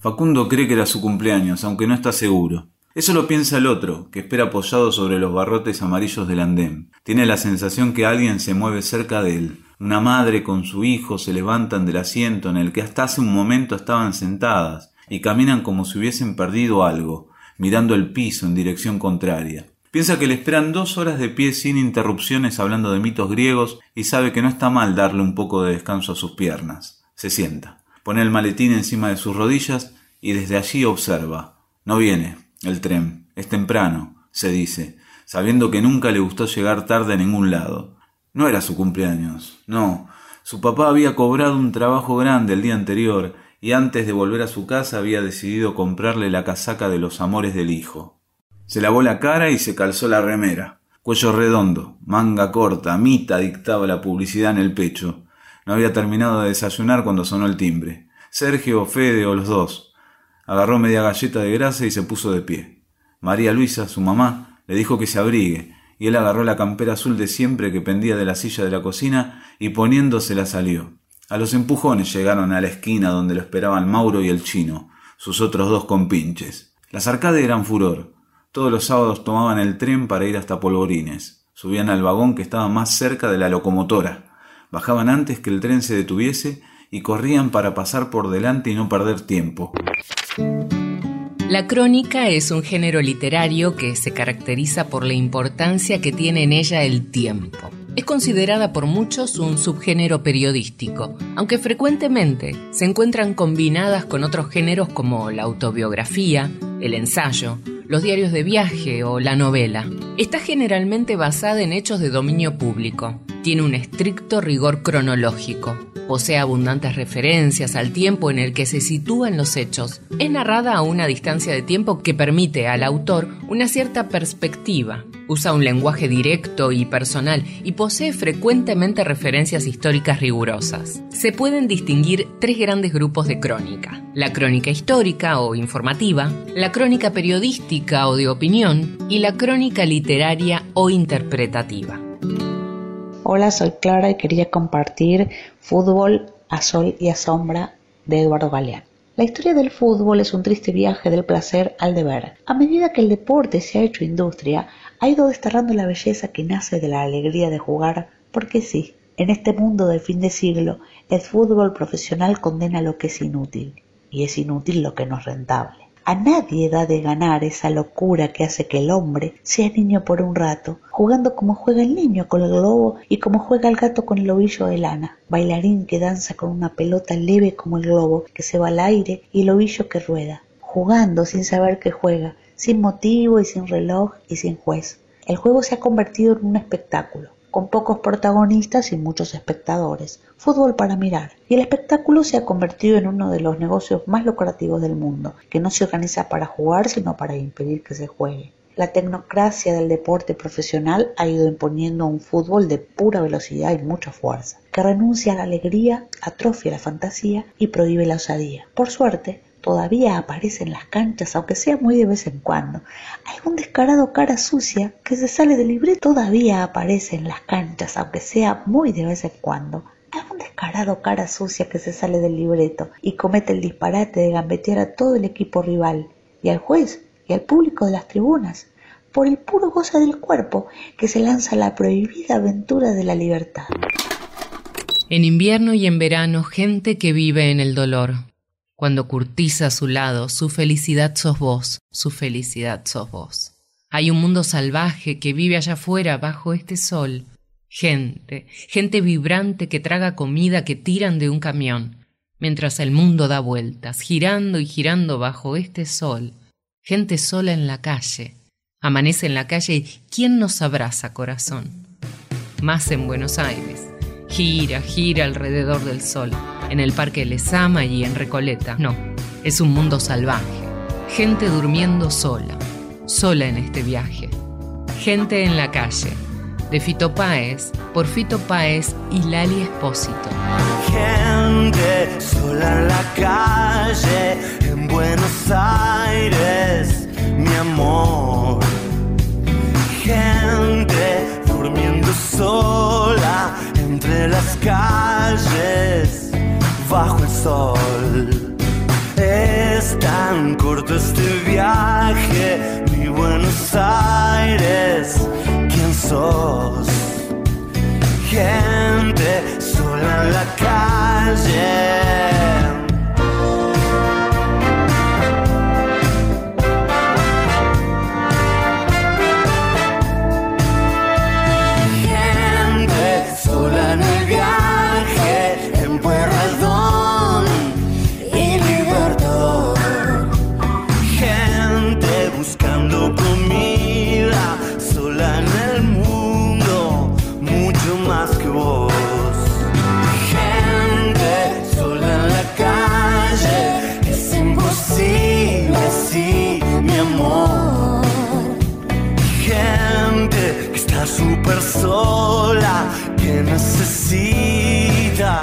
Facundo cree que era su cumpleaños, aunque no está seguro. Eso lo piensa el otro, que espera apoyado sobre los barrotes amarillos del andén. Tiene la sensación que alguien se mueve cerca de él. Una madre con su hijo se levantan del asiento en el que hasta hace un momento estaban sentadas y caminan como si hubiesen perdido algo, mirando el piso en dirección contraria. Piensa que le esperan dos horas de pie sin interrupciones hablando de mitos griegos y sabe que no está mal darle un poco de descanso a sus piernas. Se sienta, pone el maletín encima de sus rodillas y desde allí observa. No viene, el tren, es temprano, se dice, sabiendo que nunca le gustó llegar tarde a ningún lado. No era su cumpleaños, no. Su papá había cobrado un trabajo grande el día anterior y antes de volver a su casa había decidido comprarle la casaca de los amores del hijo. Se lavó la cara y se calzó la remera. Cuello redondo, manga corta, mita dictaba la publicidad en el pecho. No había terminado de desayunar cuando sonó el timbre. Sergio, Fede o los dos. Agarró media galleta de grasa y se puso de pie. María Luisa, su mamá, le dijo que se abrigue, y él agarró la campera azul de siempre que pendía de la silla de la cocina y poniéndosela salió. A los empujones llegaron a la esquina donde lo esperaban Mauro y el chino, sus otros dos compinches. Las arcades eran furor. Todos los sábados tomaban el tren para ir hasta Polvorines. Subían al vagón que estaba más cerca de la locomotora. Bajaban antes que el tren se detuviese y corrían para pasar por delante y no perder tiempo. La crónica es un género literario que se caracteriza por la importancia que tiene en ella el tiempo. Es considerada por muchos un subgénero periodístico, aunque frecuentemente se encuentran combinadas con otros géneros como la autobiografía, el ensayo, los diarios de viaje o la novela. Está generalmente basada en hechos de dominio público. Tiene un estricto rigor cronológico. Posee abundantes referencias al tiempo en el que se sitúan los hechos. Es narrada a una distancia de tiempo que permite al autor una cierta perspectiva. Usa un lenguaje directo y personal y posee frecuentemente referencias históricas rigurosas. Se pueden distinguir tres grandes grupos de crónica. La crónica histórica o informativa, la crónica periodística o de opinión y la crónica literaria o interpretativa. Hola, soy Clara y quería compartir Fútbol a Sol y a Sombra de Eduardo Galeán. La historia del fútbol es un triste viaje del placer al deber. A medida que el deporte se ha hecho industria, ha ido desterrando la belleza que nace de la alegría de jugar, porque sí, en este mundo del fin de siglo, el fútbol profesional condena lo que es inútil, y es inútil lo que no es rentable. A nadie da de ganar esa locura que hace que el hombre sea niño por un rato, jugando como juega el niño con el globo y como juega el gato con el ovillo de lana, bailarín que danza con una pelota leve como el globo que se va al aire y el ovillo que rueda, jugando sin saber que juega, sin motivo y sin reloj y sin juez. El juego se ha convertido en un espectáculo con pocos protagonistas y muchos espectadores. Fútbol para mirar. Y el espectáculo se ha convertido en uno de los negocios más lucrativos del mundo, que no se organiza para jugar, sino para impedir que se juegue. La tecnocracia del deporte profesional ha ido imponiendo un fútbol de pura velocidad y mucha fuerza, que renuncia a la alegría, atrofia la fantasía y prohíbe la osadía. Por suerte, todavía aparece en las canchas, aunque sea muy de vez en cuando. Algún descarado cara sucia que se sale del libreto todavía aparece en las canchas, aunque sea muy de vez en cuando. Algún descarado cara sucia que se sale del libreto y comete el disparate de gambetear a todo el equipo rival y al juez y al público de las tribunas por el puro goce del cuerpo que se lanza a la prohibida aventura de la libertad. En invierno y en verano, gente que vive en el dolor, cuando curtiza a su lado, su felicidad sos vos, su felicidad sos vos. Hay un mundo salvaje que vive allá afuera bajo este sol. Gente, gente vibrante que traga comida que tiran de un camión, mientras el mundo da vueltas, girando y girando bajo este sol. Gente sola en la calle. Amanece en la calle y ¿quién nos abraza, corazón? Más en Buenos Aires. Gira, gira alrededor del sol en el Parque Lesama y en Recoleta. No, es un mundo salvaje. Gente durmiendo sola, sola en este viaje. Gente en la calle, de Fito Páez, por Fito Páez y Lali Espósito. Gente sola en la calle, en Buenos Aires, mi amor. Gente durmiendo sola entre las calles bajo el sol. Es tan corto este viaje, mi Buenos Aires, ¿quién sos? Gente sola en la calle. Súper sola, que necesita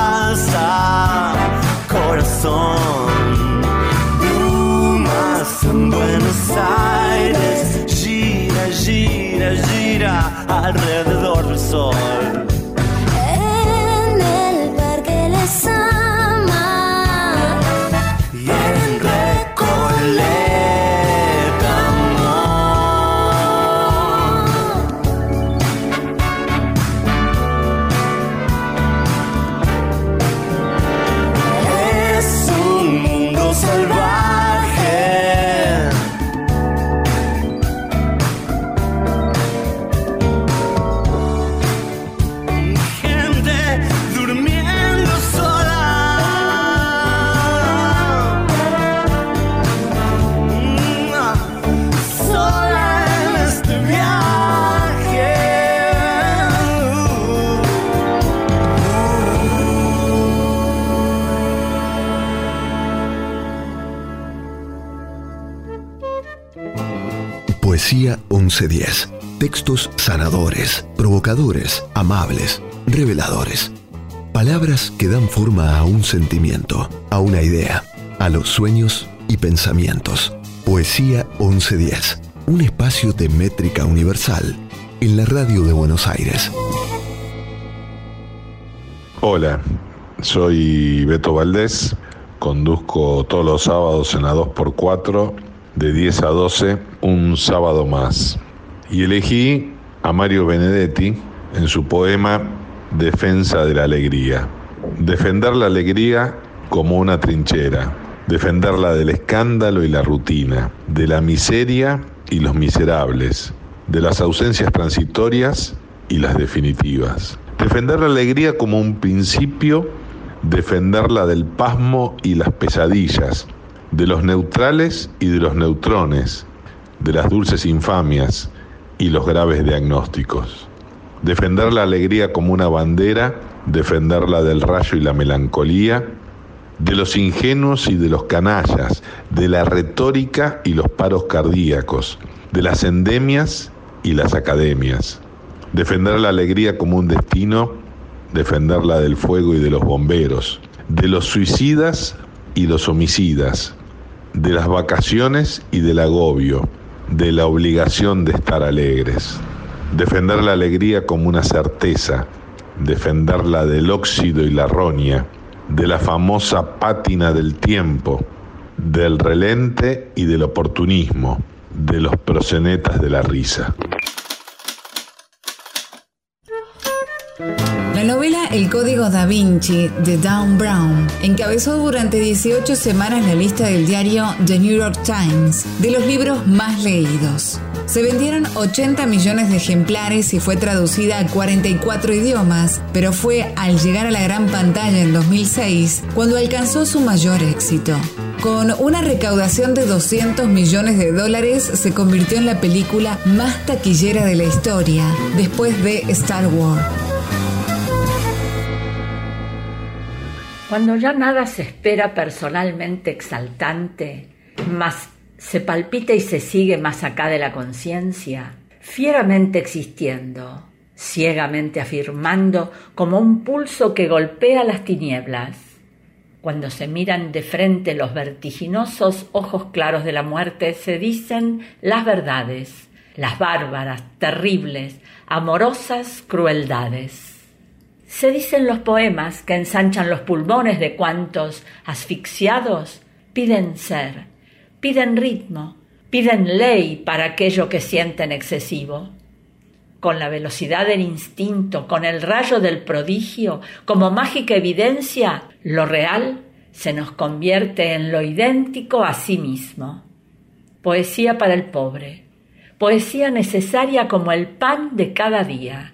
alrededor del sol. 1110. Textos sanadores, provocadores, amables, reveladores. Palabras que dan forma a un sentimiento, a una idea, a los sueños y pensamientos. Poesía 1110. Un espacio de métrica universal en la radio de Buenos Aires. Hola, soy Beto Valdés, conduzco todos los sábados en la 2x4 de 10 a 12, un sábado más. Y elegí a Mario Benedetti en su poema Defensa de la Alegría. Defender la alegría como una trinchera, defenderla del escándalo y la rutina, de la miseria y los miserables, de las ausencias transitorias y las definitivas. Defender la alegría como un principio, defenderla del pasmo y las pesadillas, de los neutrales y de los neutrones, de las dulces infamias y los graves diagnósticos. Defender la alegría como una bandera, defenderla del rayo y la melancolía, de los ingenuos y de los canallas, de la retórica y los paros cardíacos, de las endemias y las academias. Defender la alegría como un destino, defenderla del fuego y de los bomberos, de los suicidas y los homicidas, de las vacaciones y del agobio, de la obligación de estar alegres. Defender la alegría como una certeza, defenderla del óxido y la roña, de la famosa pátina del tiempo, del relente y del oportunismo, de los prosenetas de la risa. El Código da Vinci de Dan Brown encabezó durante 18 semanas la lista del diario The New York Times de los libros más leídos. Se vendieron 80 millones de ejemplares y fue traducida a 44 idiomas, pero fue al llegar a la gran pantalla en 2006 cuando alcanzó su mayor éxito. Con una recaudación de 200 millones de dólares, se convirtió en la película más taquillera de la historia, después de Star Wars. Cuando ya nada se espera personalmente exaltante, más se palpita y se sigue más acá de la conciencia, fieramente existiendo, ciegamente afirmando como un pulso que golpea las tinieblas. Cuando se miran de frente los vertiginosos ojos claros de la muerte, se dicen las verdades, las bárbaras, terribles, amorosas crueldades. Se dicen los poemas que ensanchan los pulmones de cuantos, asfixiados, piden ser, piden ritmo, piden ley para aquello que sienten excesivo. Con la velocidad del instinto, con el rayo del prodigio, como mágica evidencia, lo real se nos convierte en lo idéntico a sí mismo. poesía para el pobre, poesía necesaria como el pan de cada día,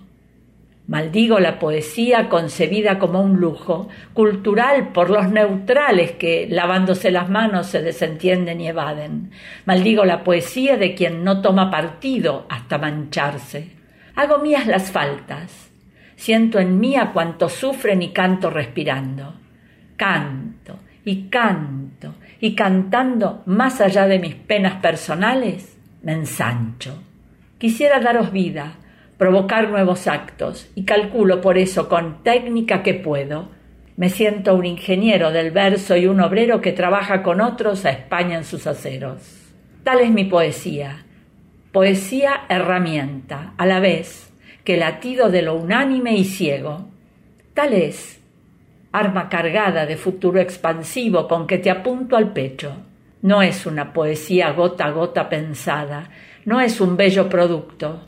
Maldigo la poesía concebida como un lujo, cultural por los neutrales que, lavándose las manos, se desentienden y evaden. Maldigo la poesía de quien no toma partido hasta mancharse. Hago mías las faltas. Siento en mí a cuantos sufren y canto respirando. Canto y canto y cantando más allá de mis penas personales, me ensancho. Quisiera daros vida, provocar nuevos actos, y calculo por eso con técnica que puedo. Me siento un ingeniero del verso y un obrero que trabaja con otros a España en sus aceros. Tal es mi poesía. Poesía herramienta, a la vez que latido de lo unánime y ciego. Tal es, arma cargada de futuro expansivo con que te apunto al pecho. No es una poesía gota a gota pensada, no es un bello producto,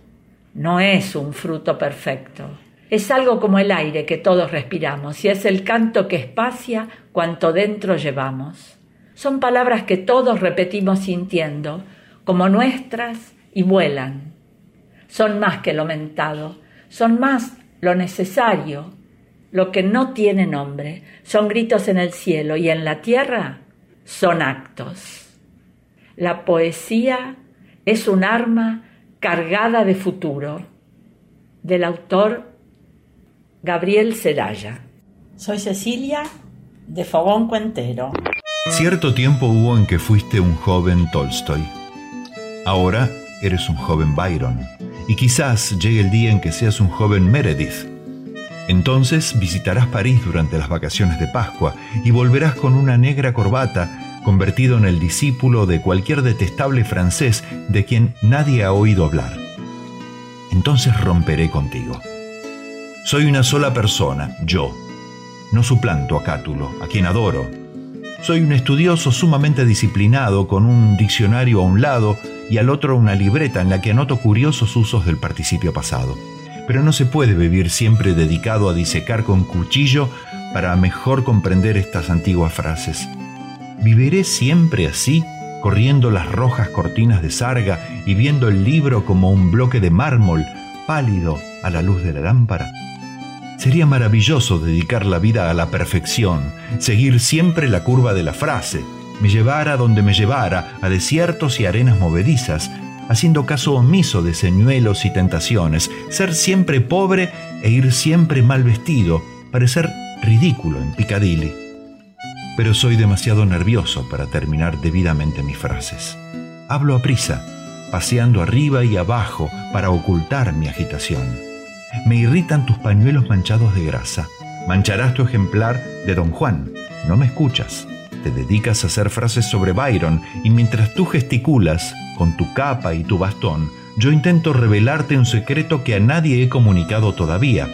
no es un fruto perfecto. Es algo como el aire que todos respiramos y es el canto que espacia cuanto dentro llevamos. Son palabras que todos repetimos sintiendo, como nuestras, y vuelan. Son más que lo mentado, son más lo necesario, lo que no tiene nombre. Son gritos en el cielo y en la tierra son actos. La poesía es un arma cargada de futuro, del autor Gabriel Celaya. Soy Cecilia de Fogón Cuentero. Cierto tiempo hubo en que fuiste un joven Tolstoy. Ahora eres un joven Byron. Y quizás llegue el día en que seas un joven Meredith. Entonces visitarás París durante las vacaciones de Pascua y volverás con una negra corbata convertido en el discípulo de cualquier detestable francés de quien nadie ha oído hablar. Entonces romperé contigo. Soy una sola persona, yo. No suplanto a Cátulo, a quien adoro. Soy un estudioso sumamente disciplinado con un diccionario a un lado y al otro una libreta en la que anoto curiosos usos del participio pasado. Pero no se puede vivir siempre dedicado a disecar con cuchillo para mejor comprender estas antiguas frases. ¿Viviré siempre así, corriendo las rojas cortinas de sarga y viendo el libro como un bloque de mármol pálido a la luz de la lámpara? Sería maravilloso dedicar la vida a la perfección, seguir siempre la curva de la frase, me llevara donde me llevara, a desiertos y arenas movedizas, haciendo caso omiso de señuelos y tentaciones, ser siempre pobre e ir siempre mal vestido, parecer ridículo en Piccadilly pero soy demasiado nervioso para terminar debidamente mis frases. Hablo a prisa, paseando arriba y abajo para ocultar mi agitación. Me irritan tus pañuelos manchados de grasa. Mancharás tu ejemplar de Don Juan. No me escuchas. Te dedicas a hacer frases sobre Byron y mientras tú gesticulas con tu capa y tu bastón, yo intento revelarte un secreto que a nadie he comunicado todavía.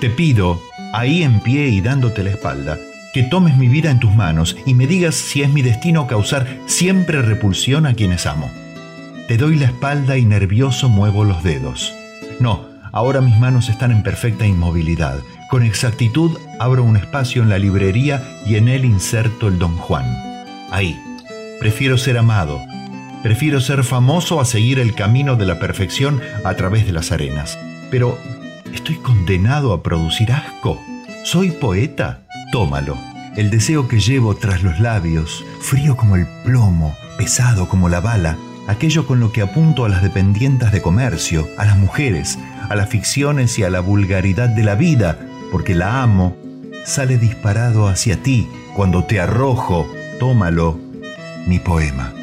Te pido, ahí en pie y dándote la espalda, que tomes mi vida en tus manos y me digas si es mi destino causar siempre repulsión a quienes amo. Te doy la espalda y nervioso muevo los dedos. No, ahora mis manos están en perfecta inmovilidad. Con exactitud abro un espacio en la librería y en él inserto el Don Juan. Ahí. Prefiero ser amado. Prefiero ser famoso a seguir el camino de la perfección a través de las arenas. Pero, ¿estoy condenado a producir asco? ¿Soy poeta? Tómalo. El deseo que llevo tras los labios, frío como el plomo, pesado como la bala, aquello con lo que apunto a las dependientes de comercio, a las mujeres, a las ficciones y a la vulgaridad de la vida, porque la amo, sale disparado hacia ti cuando te arrojo, tómalo, mi poema.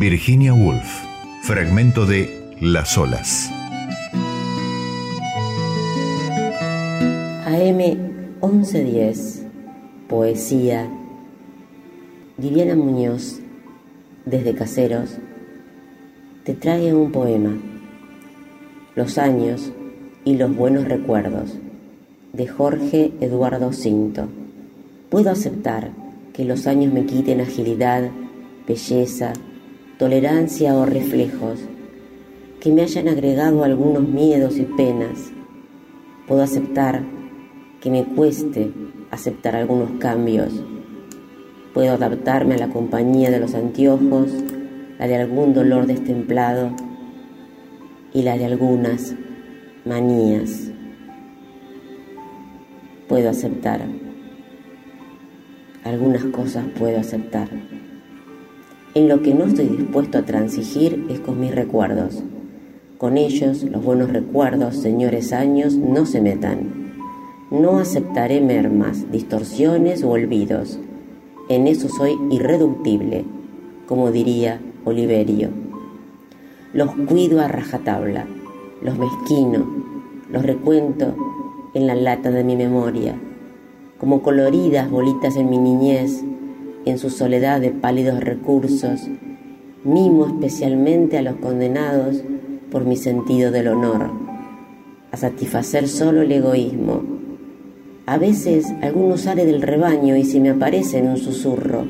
Virginia Woolf, fragmento de Las olas. AM 1110, Poesía. Viviana Muñoz, desde Caseros, te trae un poema, Los años y los buenos recuerdos, de Jorge Eduardo Cinto, Puedo aceptar que los años me quiten agilidad, belleza, tolerancia o reflejos, que me hayan agregado algunos miedos y penas. Puedo aceptar que me cueste aceptar algunos cambios. Puedo adaptarme a la compañía de los anteojos, la de algún dolor destemplado y la de algunas manías. Puedo aceptar. Algunas cosas puedo aceptar. En lo que no estoy dispuesto a transigir es con mis recuerdos. Con ellos, los buenos recuerdos, señores años, no se metan. No aceptaré mermas, distorsiones o olvidos. En eso soy irreductible, como diría Oliverio. Los cuido a rajatabla, los mezquino, los recuento en la lata de mi memoria, como coloridas bolitas en mi niñez, en su soledad de pálidos recursos, mimo especialmente a los condenados por mi sentido del honor, a satisfacer solo el egoísmo. A veces alguno sale del rebaño y se me aparece en un susurro,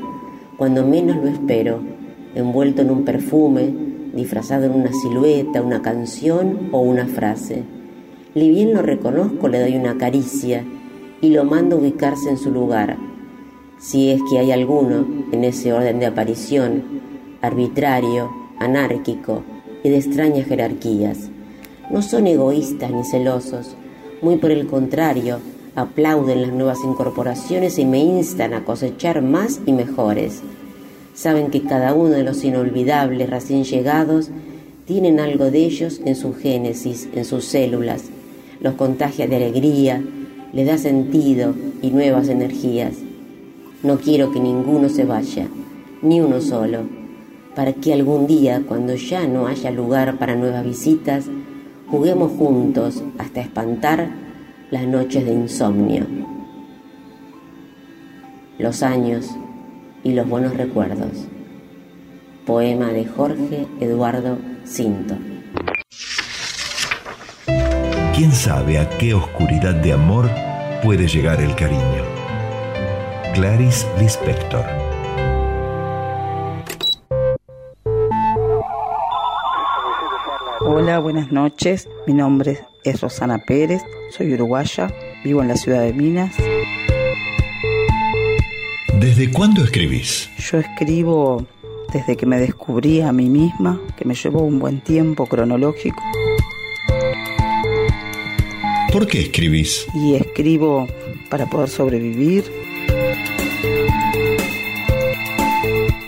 cuando menos lo espero, envuelto en un perfume, disfrazado en una silueta, una canción o una frase. Ni bien lo reconozco, le doy una caricia y lo mando a ubicarse en su lugar, si es que hay alguno en ese orden de aparición, arbitrario, anárquico, y de extrañas jerarquías. No son egoístas ni celosos, muy por el contrario, aplauden las nuevas incorporaciones y me instan a cosechar más y mejores. Saben que cada uno de los inolvidables recién llegados tienen algo de ellos en su génesis, en sus células, los contagia de alegría, le da sentido y nuevas energías. No quiero que ninguno se vaya, ni uno solo para que algún día, cuando ya no haya lugar para nuevas visitas, juguemos juntos hasta espantar las noches de insomnio. Los años y los buenos recuerdos. Poema de Jorge Eduardo Cinto. ¿Quién sabe a qué oscuridad de amor puede llegar el cariño? Clarice Lispector. Hola, buenas noches. Mi nombre es Rosana Pérez, soy uruguaya, vivo en la ciudad de Minas. ¿Desde cuándo escribís? Yo escribo desde que me descubrí a mí misma, que me llevó un buen tiempo cronológico. ¿Por qué escribís? Y escribo para poder sobrevivir.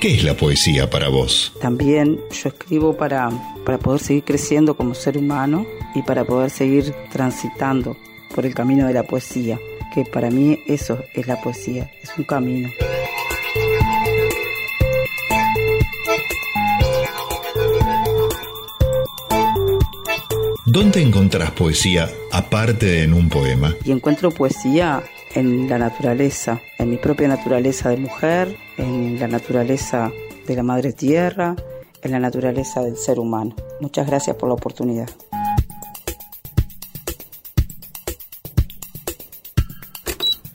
¿Qué es la poesía para vos? También yo escribo para para poder seguir creciendo como ser humano y para poder seguir transitando por el camino de la poesía, que para mí eso es la poesía, es un camino. ¿Dónde encontrás poesía aparte de en un poema? Y encuentro poesía en la naturaleza, en mi propia naturaleza de mujer, en la naturaleza de la madre tierra, en la naturaleza del ser humano. Muchas gracias por la oportunidad.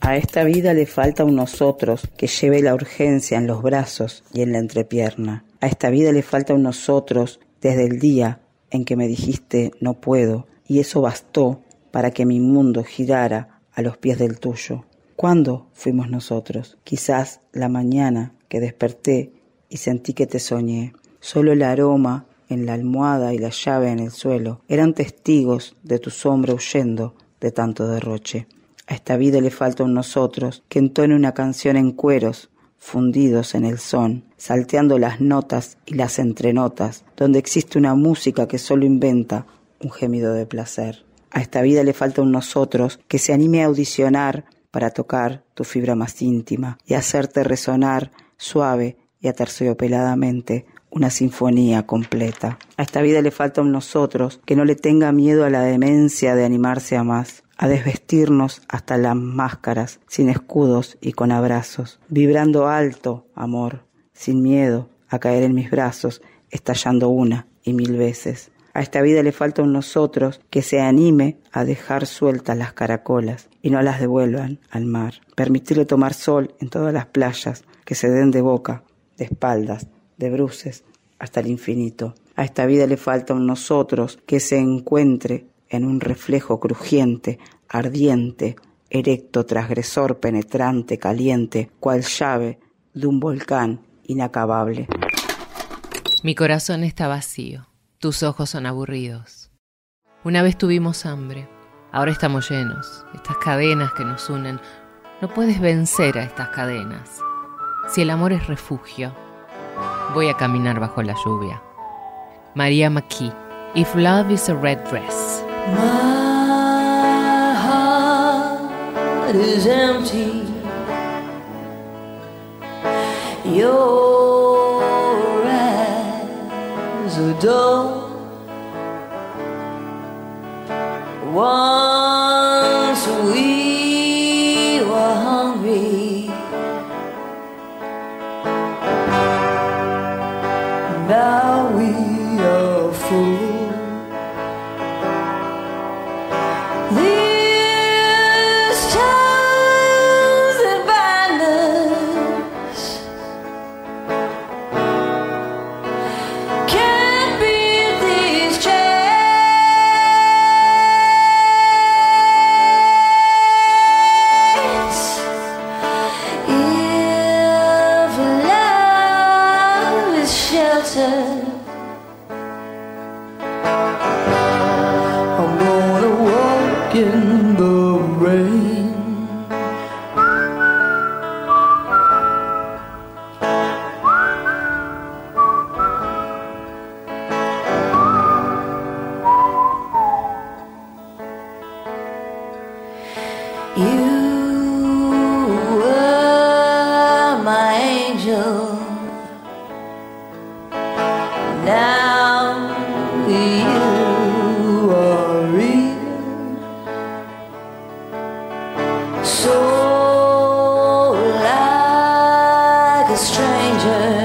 A esta vida le falta un nosotros que lleve la urgencia en los brazos y en la entrepierna. A esta vida le falta un nosotros desde el día en que me dijiste no puedo, y eso bastó para que mi mundo girara a los pies del tuyo. ¿Cuándo fuimos nosotros? Quizás la mañana que desperté y sentí que te soñé. Solo el aroma en la almohada y la llave en el suelo eran testigos de tu sombra huyendo de tanto derroche. A esta vida le falta un nosotros que entone una canción en cueros, fundidos en el son, salteando las notas y las entrenotas, donde existe una música que solo inventa un gemido de placer. A esta vida le falta un nosotros que se anime a audicionar para tocar tu fibra más íntima y hacerte resonar suave y aterciopeladamente una sinfonía completa. A esta vida le falta un nosotros que no le tenga miedo a la demencia de animarse a más, a desvestirnos hasta las máscaras, sin escudos y con abrazos, vibrando alto, amor, sin miedo a caer en mis brazos, estallando una y mil veces. A esta vida le falta un nosotros que se anime a dejar sueltas las caracolas y no las devuelvan al mar. Permitirle tomar sol en todas las playas, que se den de boca, de espaldas, de bruces, hasta el infinito. A esta vida le falta un nosotros que se encuentre en un reflejo crujiente, ardiente, erecto, transgresor, penetrante, caliente, cual llave de un volcán inacabable. Mi corazón está vacío, tus ojos son aburridos. Una vez tuvimos hambre, ahora estamos llenos. Estas cadenas que nos unen, no puedes vencer a estas cadenas. Si el amor es refugio, voy a caminar bajo la lluvia. María McKee, If Love is a Red Dress. My heart is empty. Your eyes are dull. Once stranger.